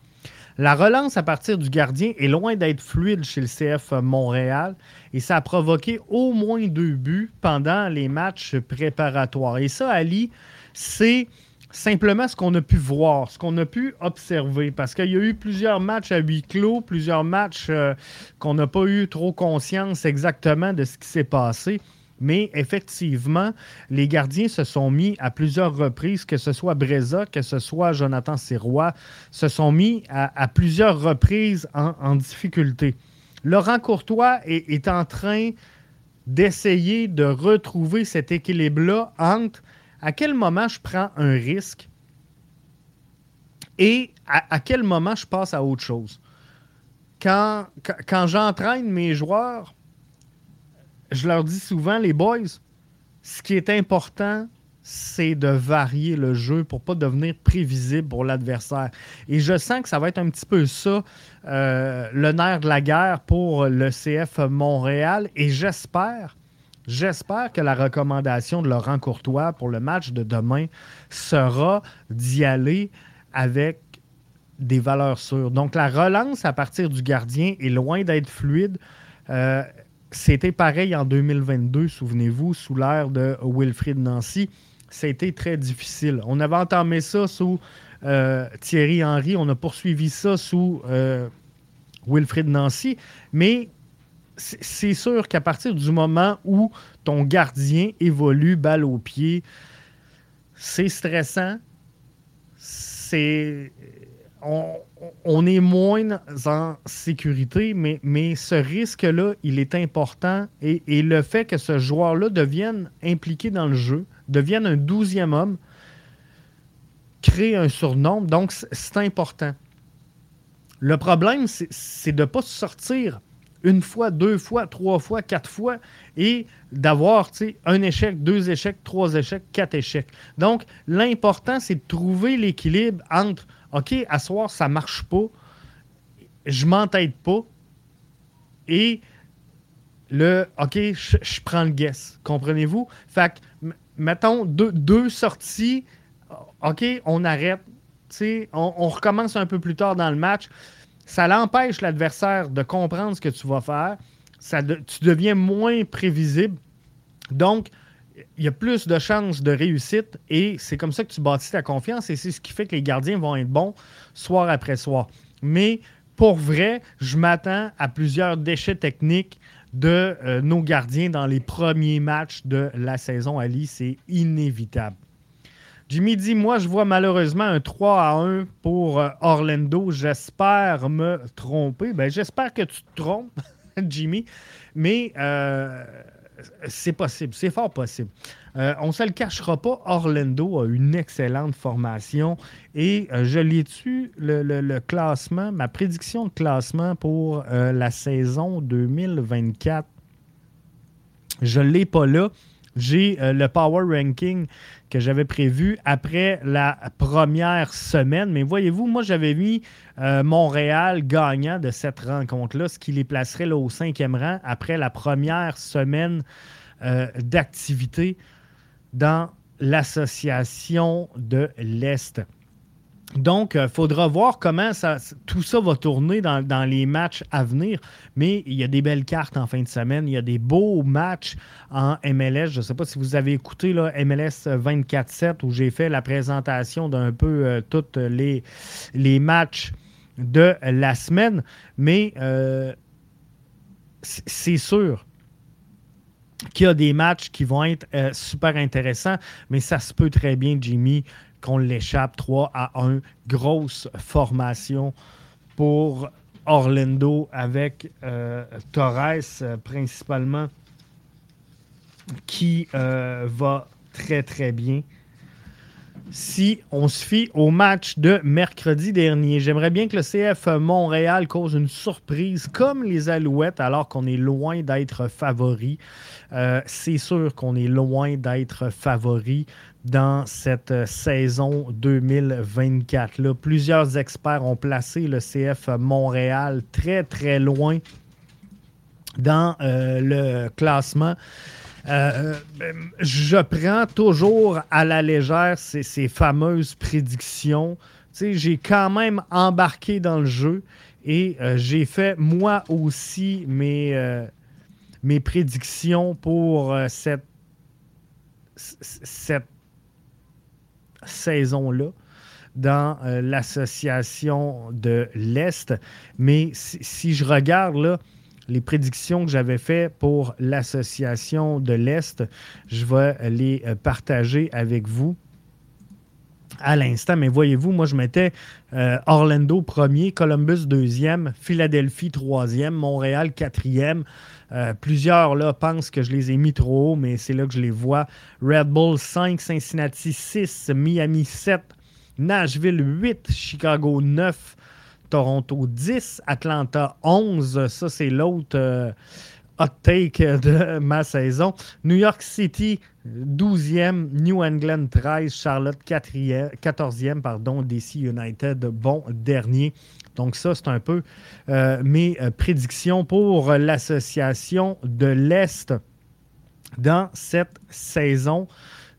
La relance à partir du gardien est loin d'être fluide chez le CF Montréal et ça a provoqué au moins deux buts pendant les matchs préparatoires. Et ça, Ali, c'est simplement ce qu'on a pu voir, ce qu'on a pu observer, parce qu'il y a eu plusieurs matchs à huis clos, plusieurs matchs euh, qu'on n'a pas eu trop conscience exactement de ce qui s'est passé. Mais effectivement, les gardiens se sont mis à plusieurs reprises, que ce soit Breza, que ce soit Jonathan Sirois, se sont mis à, plusieurs reprises en, difficulté. Laurent Courtois est en train d'essayer de retrouver cet équilibre-là entre à quel moment je prends un risque et à, quel moment je passe à autre chose. Quand, quand, j'entraîne mes joueurs, je leur dis souvent, les boys, ce qui est important, c'est de varier le jeu pour pas devenir prévisible pour l'adversaire. Et je sens que ça va être un petit peu ça, euh, le nerf de la guerre pour le CF Montréal. Et j'espère, j'espère que la recommandation de Laurent Courtois pour le match de demain sera d'y aller avec des valeurs sûres. Donc la relance à partir du gardien est loin d'être fluide. Euh, c'était pareil en 2022, souvenez-vous, sous l'ère de Wilfried Nancy été très difficile. On avait entamé ça sous euh, Thierry Henry, on a poursuivi ça sous euh, Nancy, mais c'est sûr qu'à partir du moment où ton gardien évolue balle au pied, c'est stressant. C'est. On, est moins en sécurité, mais, mais ce risque-là, il est important. Et, et, le fait que ce joueur-là devienne impliqué dans le jeu, devienne un douzième homme, crée un surnombre. Donc, c'est important. Le problème, c'est de ne pas sortir une fois, deux fois, trois fois, quatre fois et d'avoir un échec, deux échecs, trois échecs, quatre échecs. Donc, l'important, c'est de trouver l'équilibre entre OK, à soir, ça ne marche pas, je m'entête pas et le OK, je, prends le guess. Comprenez-vous? Fait que mettons, deux, sorties, OK, on arrête. On, on, recommence un peu plus tard dans le match. Ça l'empêche l'adversaire de comprendre ce que tu vas faire. Tu deviens moins prévisible. Donc, il y a plus de chances de réussite et c'est comme ça que tu bâtis ta confiance et c'est ce qui fait que les gardiens vont être bons soir après soir. Mais pour vrai, je m'attends à plusieurs déchets techniques de euh, nos gardiens dans les premiers matchs de la saison, Ali. C'est inévitable. Jimmy dit Moi, je vois malheureusement un 3 à 1 pour euh, Orlando. J'espère me tromper. Ben, J'espère que tu te trompes, [laughs] Jimmy. Mais euh, c'est possible, c'est fort possible. Euh, on ne se le cachera pas, Orlando a une excellente formation et euh, je l'ai tu le, classement, ma prédiction de classement pour euh, la saison 2024. Je ne l'ai pas là. J'ai le power ranking que j'avais prévu après la première semaine. Mais voyez-vous, moi, j'avais mis Montréal gagnant de cette rencontre-là, ce qui les placerait au cinquième rang après la première semaine d'activité dans l'association de l'Est. Donc, il euh, faudra voir comment tout ça va tourner dans, les matchs à venir. Mais il y a des belles cartes en fin de semaine. Il y a des beaux matchs en MLS. Je ne sais pas si vous avez écouté MLS 24-7 où j'ai fait la présentation d'un peu euh, tous les, matchs de la semaine. Mais euh, c'est sûr qu'il y a des matchs qui vont être super intéressants, mais ça se peut très bien, Jimmy, qu'on l'échappe 3 à 1. Grosse formation pour Orlando avec euh, Torres euh, principalement, qui va très très bien si on se fie au match de mercredi dernier. J'aimerais bien que le CF Montréal cause une surprise comme les Alouettes alors qu'on est loin d'être favori. Euh, c'est sûr qu'on est loin d'être favori dans cette saison 2024. Plusieurs experts ont placé le CF Montréal très très loin dans euh, le classement. Euh, je prends toujours à la légère ces, fameuses prédictions. J'ai quand même embarqué dans le jeu et euh, j'ai fait moi aussi mes, euh, mes prédictions pour cette, cette saison-là dans l'association de l'Est. Mais si, si, je regarde là, les prédictions que j'avais faites pour l'association de l'Est, je vais les euh, partager avec vous à l'instant. Mais voyez-vous, moi, je mettais euh, Orlando premier, Columbus deuxième, Philadelphie troisième, Montréal quatrième. Euh, plusieurs là, pensent que je les ai mis trop haut, mais c'est là que je les vois. Red Bull 5, Cincinnati 6, Miami 7, Nashville 8, Chicago 9, Toronto 10, Atlanta 11. Ça, c'est l'autre euh, hot take de ma saison. New York City, 12e, New England 13, Charlotte 14e, pardon, DC United, bon dernier. Donc ça, c'est un peu euh, mes euh, prédictions pour l'association de l'Est dans cette saison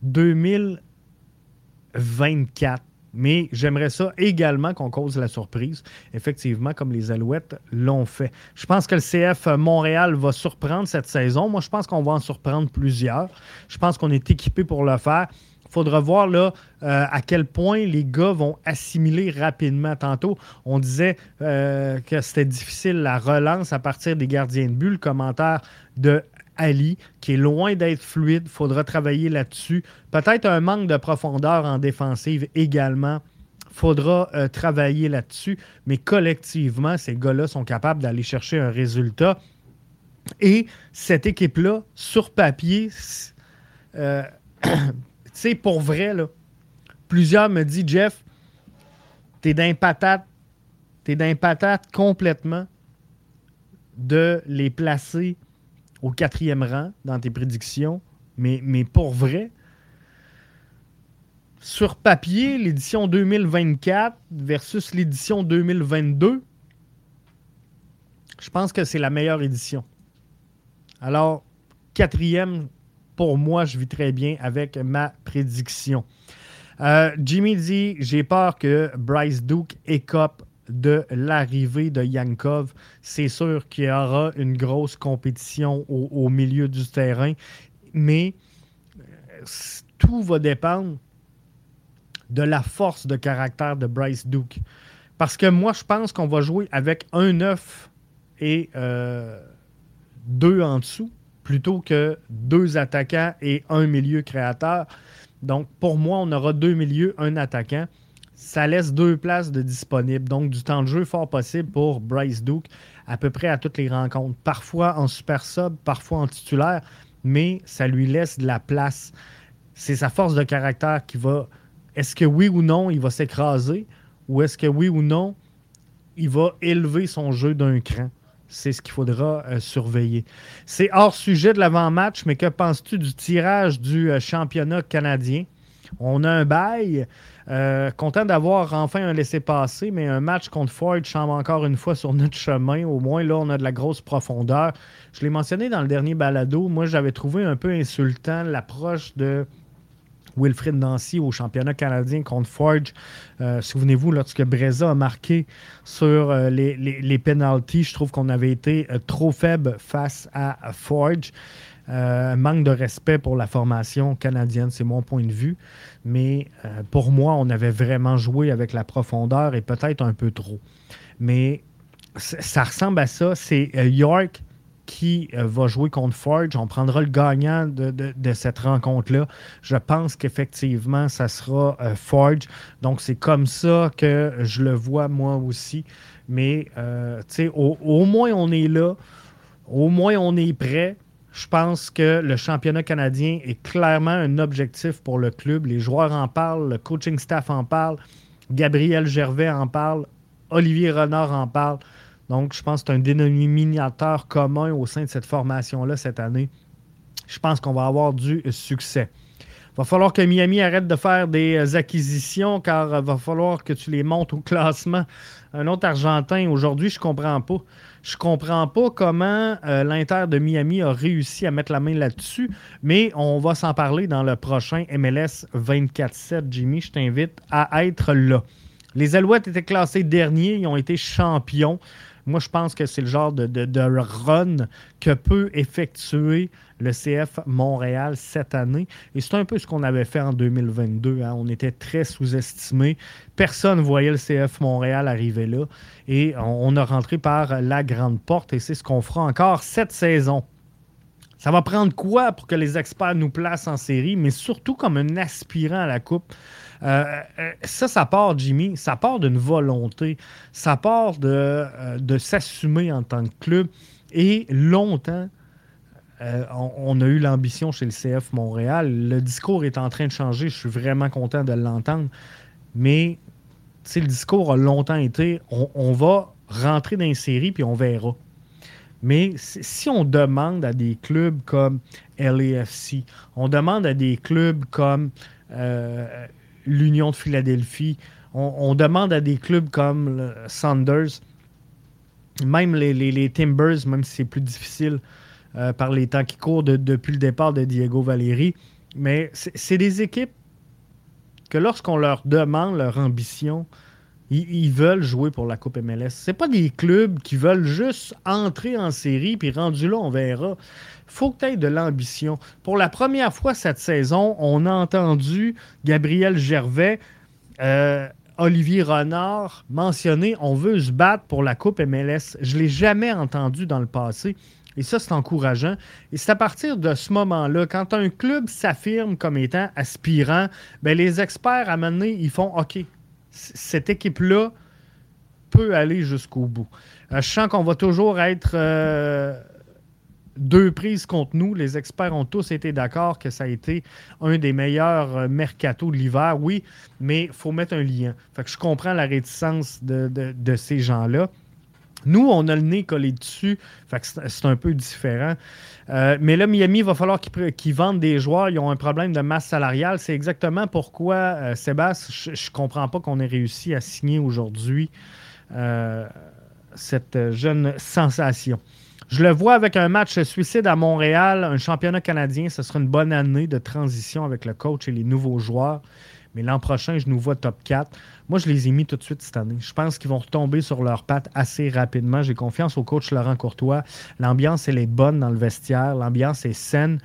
2024. Mais j'aimerais ça également qu'on cause la surprise, effectivement, comme les Alouettes l'ont fait. Je pense que le CF Montréal va surprendre cette saison. Moi, je pense qu'on va en surprendre plusieurs. Je pense qu'on est équipé pour le faire. Il faudra voir là, euh, à quel point les gars vont assimiler rapidement. Tantôt, on disait euh, que c'était difficile la relance à partir des gardiens de but. Le commentaire de Ali, qui est loin d'être fluide. Faudra travailler là-dessus. Peut-être un manque de profondeur en défensive également. Faudra euh, travailler là-dessus. Mais collectivement, ces gars-là sont capables d'aller chercher un résultat. Et cette équipe-là, sur papier, euh, [clears throat] tu pour vrai, plusieurs me disent Jeff, t'es d'un patate, t'es d'un patate complètement de les placer au quatrième rang dans tes prédictions, mais, pour vrai, sur papier, l'édition 2024 versus l'édition 2022, je pense que c'est la meilleure édition. Alors, quatrième, pour moi, je vis très bien avec ma prédiction. Euh, Jimmy dit J'ai peur que Bryce Duke écope de l'arrivée de Yankov, c'est sûr qu'il y aura une grosse compétition au, milieu du terrain, mais euh, tout va dépendre de la force de caractère de Bryce Duke. Parce que moi, je pense qu'on va jouer avec un 9 et euh, deux en dessous, plutôt que deux attaquants et un milieu créateur. Donc, pour moi, on aura deux milieux, un attaquant ça laisse deux places de disponibles. Donc, du temps de jeu fort possible pour Bryce Duke à peu près à toutes les rencontres. Parfois en super sub, parfois en titulaire, mais ça lui laisse de la place. C'est sa force de caractère qui va. Est-ce que oui ou non, il va s'écraser ou est-ce que oui ou non, il va élever son jeu d'un cran? C'est ce qu'il faudra euh, surveiller. C'est hors sujet de l'avant-match, mais que penses-tu du tirage du euh, championnat canadien? On a un bail. Euh, content d'avoir enfin un laissé-passer, mais un match contre Ford chambre encore une fois sur notre chemin. Au moins, là, on a de la grosse profondeur. Je l'ai mentionné dans le dernier balado. Moi, j'avais trouvé un peu insultant l'approche de Wilfrid Nancy au championnat canadien contre Forge. Euh, souvenez-vous, lorsque Breza a marqué sur euh, les, les, les penalties, je trouve qu'on avait été trop faible face à Forge. Euh, manque de respect pour la formation canadienne, c'est mon point de vue. Mais euh, pour moi, on avait vraiment joué avec la profondeur et peut-être un peu trop. Mais ça ressemble à ça. C'est euh, York qui va jouer contre Forge. On prendra le gagnant de, cette rencontre-là. Je pense qu'effectivement, ça sera Forge. Donc, c'est comme ça que je le vois moi aussi. Mais, au moins on est là. Au moins on est prêt. Je pense que le championnat canadien est clairement un objectif pour le club. Les joueurs en parlent, le coaching staff en parle, Gabriel Gervais en parle, Olivier Renard en parle. Donc, je pense que c'est un dénominateur commun au sein de cette formation-là cette année. Je pense qu'on va avoir du succès. Va falloir que Miami arrête de faire des acquisitions car il va falloir que tu les montes au classement. Un autre Argentin, aujourd'hui, je ne comprends pas. Je comprends pas comment euh, l'Inter de Miami a réussi à mettre la main là-dessus, mais on va s'en parler dans le prochain MLS 24-7. Jimmy, je t'invite à être là. Les Alouettes étaient classés derniers, ils ont été champions. Moi, je pense que c'est le genre de, run que peut effectuer le CF Montréal cette année. Et c'est un peu ce qu'on avait fait en 2022. Hein. On était très sous-estimé. Personne ne voyait le CF Montréal arriver là. Et on a rentré par la grande porte. Et c'est ce qu'on fera encore cette saison. Ça va prendre quoi pour que les experts nous placent en série, mais surtout comme un aspirant à la Coupe. Euh, euh, ça, ça part, Jimmy, ça part d'une volonté, ça part de, euh, s'assumer en tant que club. Et longtemps, on, a eu l'ambition chez le CF Montréal. Le discours est en train de changer. Je suis vraiment content de l'entendre. Mais le discours a longtemps été on, va rentrer dans une série puis on verra. Mais si on demande à des clubs comme LAFC, on demande à des clubs comme l'Union de Philadelphie, on, demande à des clubs comme Sanders, même les, Timbers, même si c'est plus difficile euh, par les temps qui courent depuis le départ de Diego Valeri, mais c'est des équipes que lorsqu'on leur demande leur ambition, ils, veulent jouer pour la Coupe MLS. C'est pas des clubs qui veulent juste entrer en série, puis rendu là, on verra. Faut que tu aies de l'ambition. Pour la première fois cette saison, on a entendu Gabriel Gervais, euh, Olivier Renard mentionner on veut se battre pour la Coupe MLS. Je ne l'ai jamais entendu dans le passé. Et ça, c'est encourageant. Et c'est à partir de ce moment-là, quand un club s'affirme comme étant aspirant, ben les experts, à un moment donné, ils font OK, cette équipe-là peut aller jusqu'au bout. Euh, je sens qu'on va toujours être euh, deux prises contre nous. Les experts ont tous été d'accord que ça a été un des meilleurs euh, mercato de l'hiver, oui, mais il faut mettre un lien. Fait que je comprends la réticence de ces gens-là. Nous, on a le nez collé dessus, c'est un peu différent. Euh, mais là, Miami, il va falloir qu'ils vendent des joueurs. Ils ont un problème de masse salariale. C'est exactement pourquoi, euh, Sébastien, je ne comprends pas qu'on ait réussi à signer aujourd'hui euh, cette jeune sensation. Je le vois avec un match suicide à Montréal, un championnat canadien. Ce sera une bonne année de transition avec le coach et les nouveaux joueurs. Mais l'an prochain, je nous vois top 4. Moi, je les ai mis tout de suite cette année. Je pense qu'ils vont retomber sur leurs pattes assez rapidement. J'ai confiance au coach Laurent Courtois. L'ambiance, elle est bonne dans le vestiaire. L'ambiance est saine.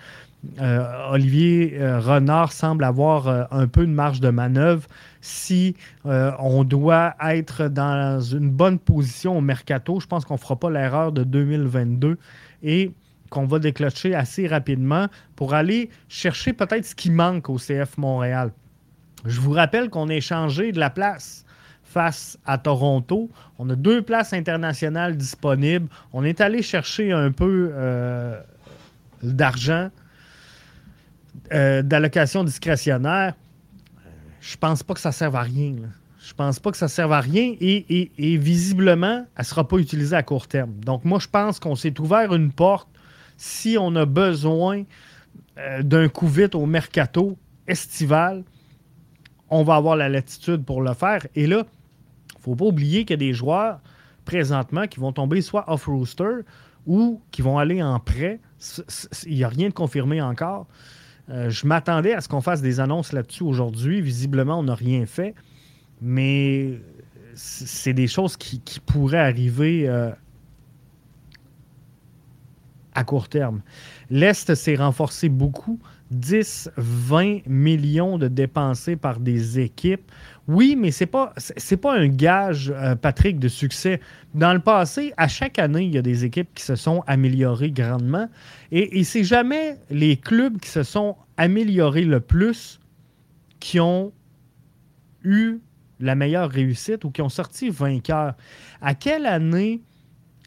Euh, Olivier euh, Renard semble avoir euh, un peu de marge de manœuvre si on doit être dans une bonne position au mercato. Je pense qu'on ne fera pas l'erreur de 2022 et qu'on va déclencher assez rapidement pour aller chercher peut-être ce qui manque au CF Montréal. Je vous rappelle qu'on a échangé de la place face à Toronto. On a deux places internationales disponibles. On est allé chercher un peu d'argent euh, d'allocation discrétionnaire. Je pense pas que ça serve à rien. Je pense pas que ça serve à rien et, visiblement, elle ne sera pas utilisée à court terme. Donc, moi, je pense qu'on s'est ouvert une porte si on a besoin euh, d'un coup vite au mercato estival on va avoir la latitude pour le faire. Et là, il ne faut pas oublier qu'il y a des joueurs présentement qui vont tomber soit off-rooster ou qui vont aller en prêt. Il n'y a rien de confirmé encore. Euh, je m'attendais à ce qu'on fasse des annonces là-dessus aujourd'hui. Visiblement, on n'a rien fait. Mais c'est des choses qui, pourraient arriver euh, à court terme. L'Est s'est renforcé beaucoup. 10, 20 millions de dépensés par des équipes. Oui, mais ce n'est pas, pas un gage, euh, Patrick, de succès. Dans le passé, à chaque année, il y a des équipes qui se sont améliorées grandement. Et, et c'est jamais les clubs qui se sont améliorés le plus qui ont eu la meilleure réussite ou qui ont sorti vainqueurs. À quelle année,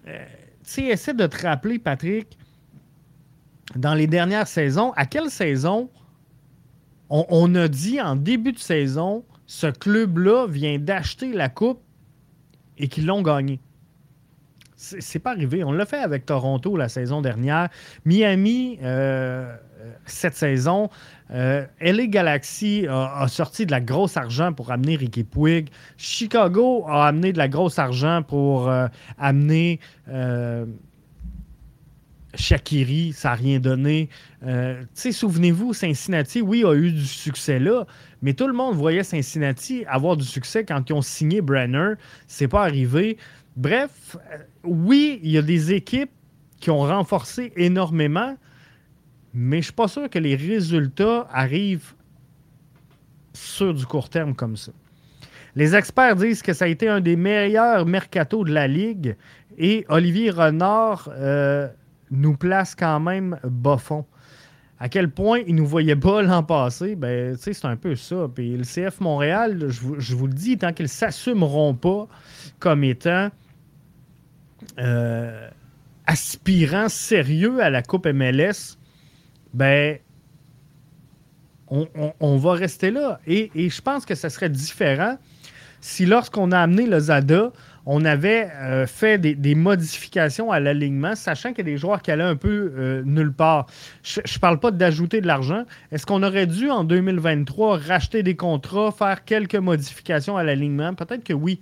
euh, tu sais, essaie de te rappeler, Patrick, dans les dernières saisons, à quelle saison on, a dit en début de saison, ce club-là vient d'acheter la coupe et qu'ils l'ont gagné? C'est pas arrivé. On l'a fait avec Toronto la saison dernière. Miami, euh, cette saison, euh, LA Galaxy a, sorti de la grosse argent pour amener Ricky Puig. Chicago a amené de la grosse argent pour euh, amener Shakiri, ça n'a rien donné. Euh, souvenez-vous, Cincinnati, oui, a eu du succès là, mais tout le monde voyait Cincinnati avoir du succès quand ils ont signé Brenner. C'est pas arrivé. Bref, euh, oui, il y a des équipes qui ont renforcé énormément, mais je ne suis pas sûr que les résultats arrivent sur du court terme comme ça. Les experts disent que ça a été un des meilleurs mercatos de la Ligue et Olivier Renard euh, nous place quand même bas fond. À quel point ils nous voyaient pas [laughs] l'an passé, ben, c'est un peu ça. Puis le CF Montréal, je vous, le dis, tant qu'ils ne s'assumeront pas comme étant euh, aspirants sérieux à la Coupe MLS, ben, on, va rester là. Et, et, je pense que ça serait différent si lorsqu'on a amené le Zada, on avait euh, fait des, modifications à l'alignement, sachant qu'il y a des joueurs qui allaient un peu euh, nulle part. Je ne parle pas d'ajouter de l'argent. Est-ce qu'on aurait dû, en 2023, racheter des contrats, faire quelques modifications à l'alignement? Peut-être que oui.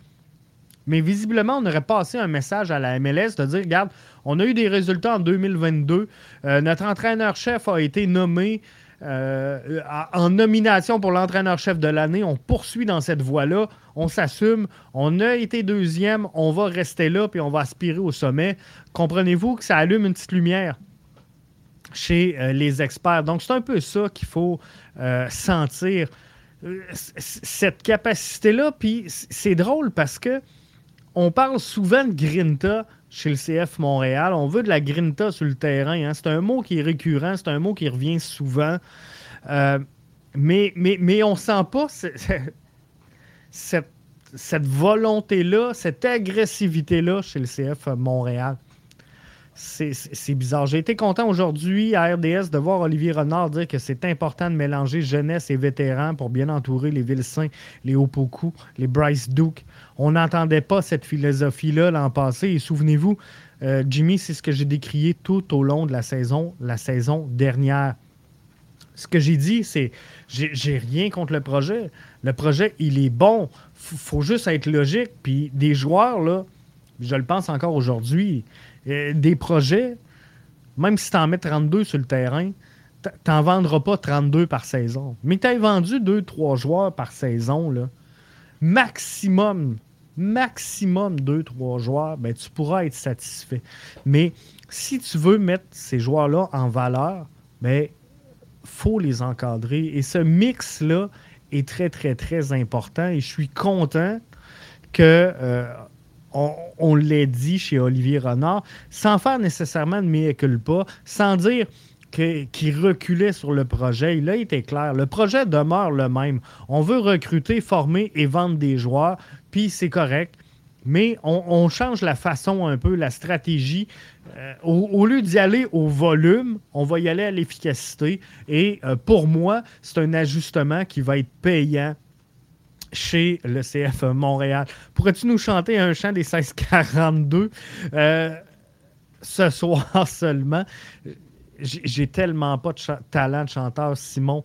Mais visiblement, on aurait passé un message à la MLS de dire, regarde, on a eu des résultats en 2022. Euh, notre entraîneur-chef a été nommé euh, en nomination pour l'entraîneur-chef de l'année. On poursuit dans cette voie-là. On s'assume. On a été deuxième. On va rester là, puis on va aspirer au sommet. Comprenez-vous que ça allume une petite lumière chez euh, les experts? Donc, c'est un peu ça qu'il faut euh, sentir. Cette capacité-là, puis c'est drôle parce que on parle souvent de grinta chez le CF Montréal. On veut de la grinta sur le terrain. Hein. C'est un mot qui est récurrent, c'est un mot qui revient souvent. Euh, mais, on sent pas cette, cette volonté-là, cette agressivité-là chez le CF Montréal. C'est bizarre. J'ai été content aujourd'hui à RDS de voir Olivier Renard dire que c'est important de mélanger jeunesse et vétérans pour bien entourer les Vilsains, les Opoku, les Bryce Duke. On n'entendait pas cette philosophie-là l'an passé. Et souvenez-vous, euh, Jimmy, c'est ce que j'ai décrié tout au long de la saison, la saison dernière. Ce que j'ai dit, c'est j'ai rien contre le projet. Le projet, il est bon. Il faut juste être logique. Puis des joueurs, là, je le pense encore aujourd'hui, des projets, même si tu en mets 32 sur le terrain, tu n'en vendras pas 32 par saison. Mais tu as vendu 2-3 joueurs par saison, là. maximum maximum 2-3 joueurs, ben, tu pourras être satisfait. Mais si tu veux mettre ces joueurs-là en valeur, ben, faut les encadrer. Et ce mix-là est très, très, très important. Et je suis content que euh, on, l'ait dit chez Olivier Renard, sans faire nécessairement de mea culpa, sans dire qu'il reculait sur le projet. Il a été clair. Le projet demeure le même. On veut recruter, former et vendre des joueurs puis c'est correct. Mais on, change la façon un peu, la stratégie. Euh, au, lieu d'y aller au volume, on va y aller à l'efficacité. Et euh, pour moi, c'est un ajustement qui va être payant chez le CF Montréal. Pourrais-tu nous chanter un chant des 1642 euh, ce [laughs] soir seulement? J'ai tellement pas de talent de chanteur, Simon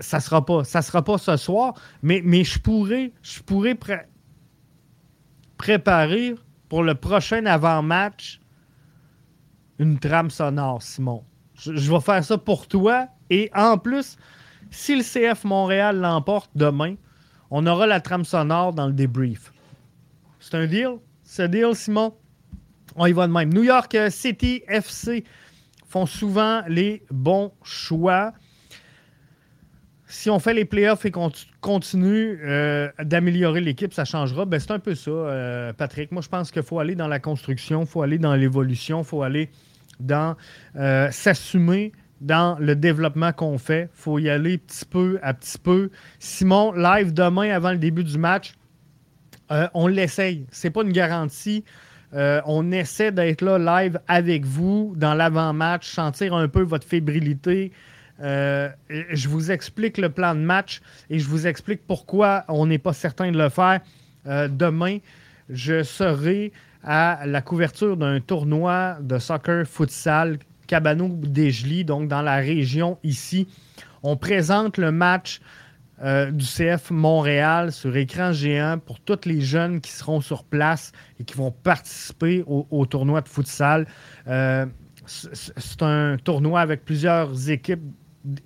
ça sera pas. Sera pas ce soir, mais, mais je pourrais préparer pour le prochain avant-match une trame sonore, Simon. Je, vais faire ça pour toi. Et en plus, si le CF Montréal l'emporte demain, on aura la trame sonore dans le débrief. C'est un deal? C'est un deal, Simon? On y va de même. New York City FC font souvent les bons choix si on fait les playoffs et qu'on continue euh, d'améliorer l'équipe, ça changera. Ben, c'est un peu ça, euh, Patrick. Moi, je pense qu'il faut aller dans la construction, il faut aller dans l'évolution, il faut aller dans euh, s'assumer dans le développement qu'on fait. Il faut y aller petit peu à petit peu. Simon, live demain avant le début du match, on l'essaye. Ce n'est pas une garantie. on essaie d'être là live avec vous dans l'avant-match, sentir un peu votre fébrilité, euh, je vous explique le plan de match et je vous explique pourquoi on n'est pas certain de le faire. Euh, demain, je serai à la couverture d'un tournoi de soccer futsal Cabano Desjely, donc dans la région ici. On présente le match euh, du CF Montréal sur écran géant pour tous les jeunes qui seront sur place et qui vont participer au, tournoi de futsal. c'est un tournoi avec plusieurs équipes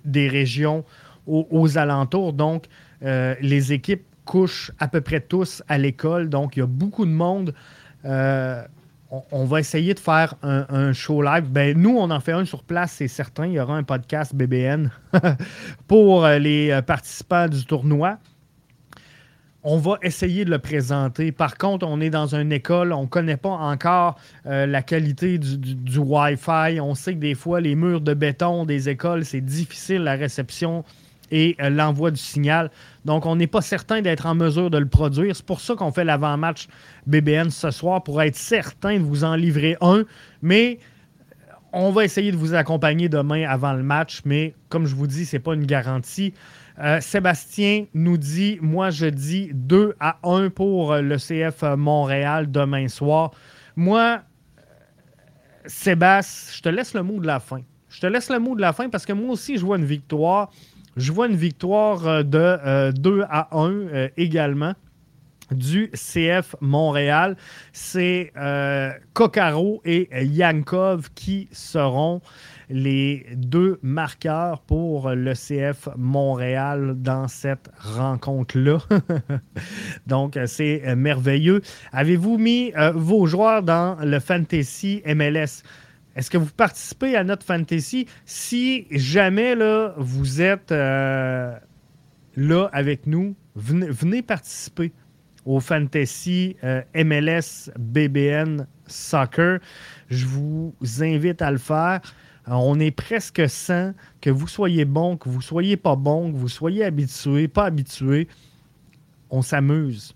des régions aux, alentours. Donc, euh, les équipes couchent à peu près tous à l'école. Donc, il y a beaucoup de monde. Euh, on, va essayer de faire un, show live. Ben, nous, on en fait un sur place, c'est certain. Il y aura un podcast BBN [laughs] pour euh, les participants du tournoi on va essayer de le présenter. Par contre, on est dans une école, on ne connaît pas encore euh, la qualité du, Wi-Fi. On sait que des fois, les murs de béton des écoles, c'est difficile la réception et euh, l'envoi du signal. Donc, on n'est pas certain d'être en mesure de le produire. C'est pour ça qu'on fait l'avant-match BBN ce soir, pour être certain de vous en livrer un. Mais on va essayer de vous accompagner demain avant le match, mais comme je vous dis, ce n'est pas une garantie. Euh, Sébastien nous dit, moi je dis 2 à 1 pour le CF Montréal demain soir. Moi, Sébastien, je te laisse le mot de la fin. Je te laisse le mot de la fin parce que moi aussi, je vois une victoire. Je vois une victoire euh, de 2 euh, à 1 euh, également du CF Montréal. C'est euh, Kokaro et Yankov qui seront les deux marqueurs pour le CF Montréal dans cette rencontre-là. [laughs] Donc, c'est merveilleux. Avez-vous mis vos joueurs dans le Fantasy MLS? Est-ce que vous participez à notre fantasy? Si jamais vous êtes euh, là avec nous, venez, participer au fantasy euh, MLS BBN Soccer? Je vous invite à le faire. Euh, on est presque 100. Que vous soyez bon, que vous soyez pas bon, que vous soyez habitué, pas habitué, on s'amuse.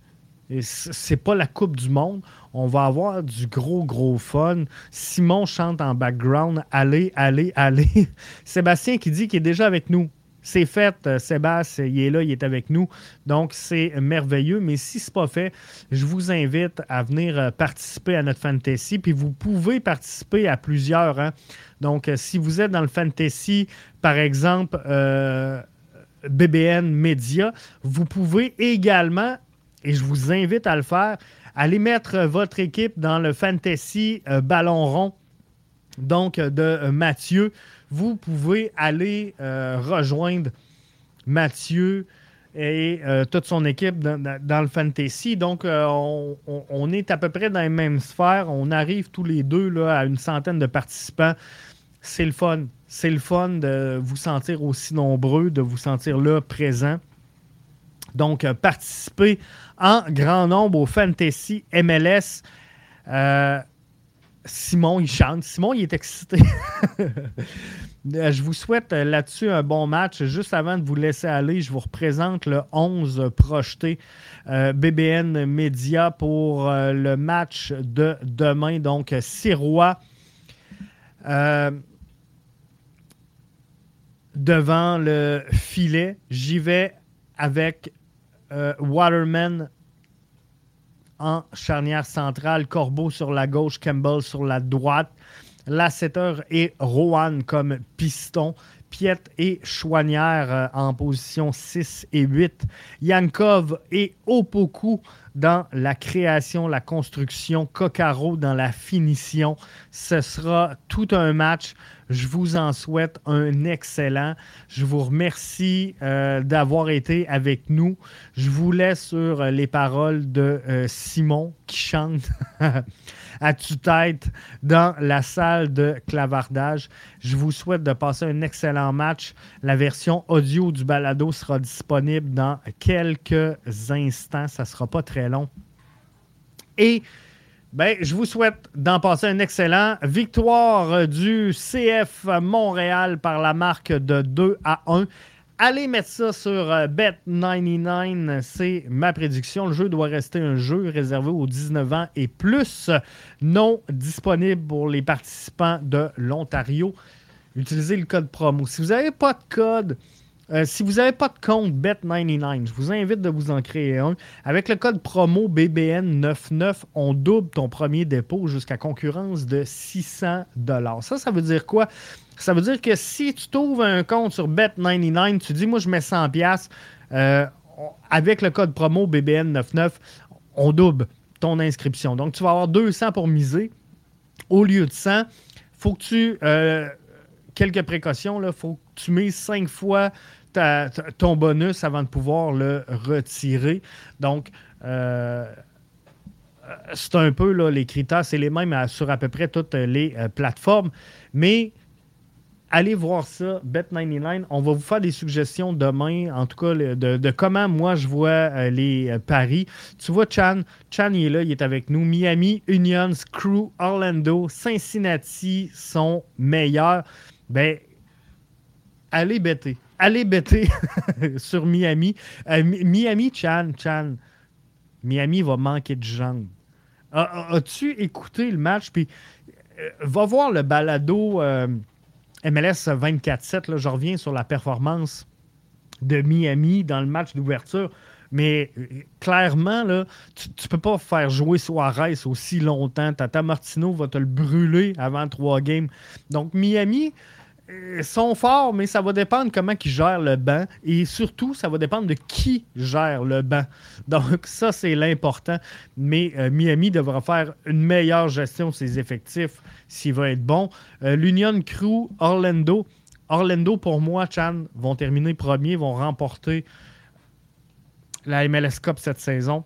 C'est pas la Coupe du Monde on va avoir du gros, gros fun. Simon chante en background. Allez, allez, allez. [laughs] Sébastien qui dit qu'il est déjà avec nous. C'est fait, euh, Sébastien, il est là, il est avec nous. Donc, c'est merveilleux. Mais si ce n'est pas fait, je vous invite à venir euh, participer à notre fantasy. Puis vous pouvez participer à plusieurs. Hein. Donc, euh, si vous êtes dans le fantasy, par exemple, BBN Media, vous pouvez également, et je vous invite à le faire, Allez mettre votre équipe dans le Fantasy euh, Ballon rond, donc de euh, Mathieu. Vous pouvez aller euh, rejoindre Mathieu et toute son équipe dans, le fantasy. Donc, on, est à peu près dans les mêmes sphères. On arrive tous les deux là, à une centaine de participants. C'est le fun. C'est le fun de vous sentir aussi nombreux, de vous sentir là présent. Donc, participez en grand nombre au Fantasy MLS. Euh, Simon, il chante. Simon, il est excité. [laughs] je vous souhaite là-dessus un bon match. Juste avant de vous laisser aller, je vous représente le 11 projeté euh, BBN Media pour euh, le match de demain. Donc, Sirois devant le filet. J'y vais avec euh, Waterman en charnière centrale, Corbeau sur la gauche, Campbell sur la droite, Lasseter et Rowan comme piston, Piet et Chouanière euh, en position 6 et 8, Yankov et Opoku dans la création, la construction, Coccaro dans la finition. Ce sera tout un match. Je vous en souhaite un excellent. Je vous remercie euh, d'avoir été avec nous. Je vous laisse sur les paroles de euh, Simon qui chante [laughs] à tue-tête dans la salle de clavardage. Je vous souhaite de passer un excellent match. La version audio du balado sera disponible dans quelques instants. Ça ne sera pas très long. Et ben, je vous souhaite d'en passer un excellent. Victoire du CF Montréal par la marque de 2 à 1. Allez mettre ça sur euh, Bet99, c'est ma prédiction. Le jeu doit rester un jeu réservé aux 19 ans et plus, non disponible pour les participants de l'Ontario. Utilisez le code promo. Si vous n'avez pas de code, euh, si vous n'avez pas de compte Bet99, je vous invite de vous en créer un. Avec le code promo BBN99, on double ton premier dépôt jusqu'à concurrence de 600 Ça, ça veut dire quoi? Ça veut dire que si tu trouves un compte sur Bet99, tu dis, moi, je mets 100$, euh, avec le code promo BBN99, on double ton inscription. Donc, tu vas avoir 200 pour miser au lieu de 100. faut que tu. Euh, quelques précautions, il faut tu mises 5 fois ton bonus avant de pouvoir le retirer. Donc, euh, c'est un peu là, les critères, c'est les mêmes sur à peu près toutes les plateformes. Mais allez voir ça, Bet99. On va vous faire des suggestions demain, en tout cas, de, comment moi je vois euh, les euh, paris. Tu vois, Chan, Chan, il est là, il est avec nous. Miami, Unions, Crew, Orlando, Cincinnati sont meilleurs. Ben, allez bêter. Allez bêter [laughs] sur Miami. Euh, Miami, Chan, Chan. Miami va manquer de jambes. As-tu écouté le match? Puis euh, va voir le balado euh, MLS 24-7. Je reviens sur la performance de Miami dans le match d'ouverture. Mais clairement, tu ne peux pas faire jouer Suarez aussi longtemps. Tata Martino va te le brûler avant trois games. Donc, Miami euh, sont forts, mais ça va dépendre comment ils gèrent le banc. Et surtout, ça va dépendre de qui gère le banc. [laughs] Donc, ça, c'est l'important. Mais euh, Miami devra faire une meilleure gestion de ses effectifs s'il va être bon. L'Union Crew, Orlando. Orlando, pour moi, Chan, vont terminer premier, vont remporter la MLS Cup cette saison.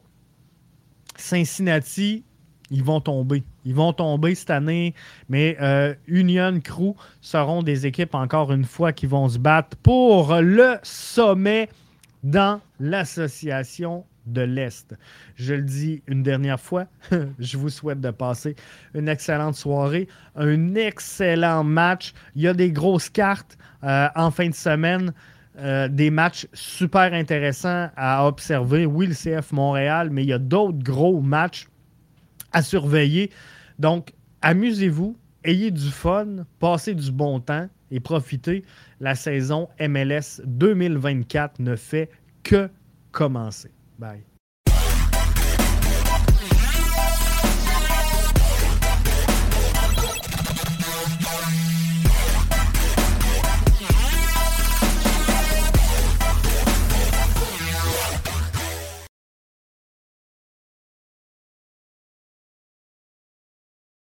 Cincinnati, ils vont tomber. Ils vont tomber cette année, mais euh, Union Crew seront des équipes, encore une fois, qui vont se battre pour le sommet dans l'association de l'Est. Je le dis une dernière fois, [laughs] je vous souhaite de passer une excellente soirée, un excellent match. Il y a des grosses cartes euh, en fin de semaine. Euh, des matchs super intéressants à observer. Oui, le CF Montréal, mais il y a d'autres gros matchs à surveiller. Donc, amusez-vous, ayez du fun, passez du bon temps et profitez. La saison MLS 2024 ne fait que commencer. Bye.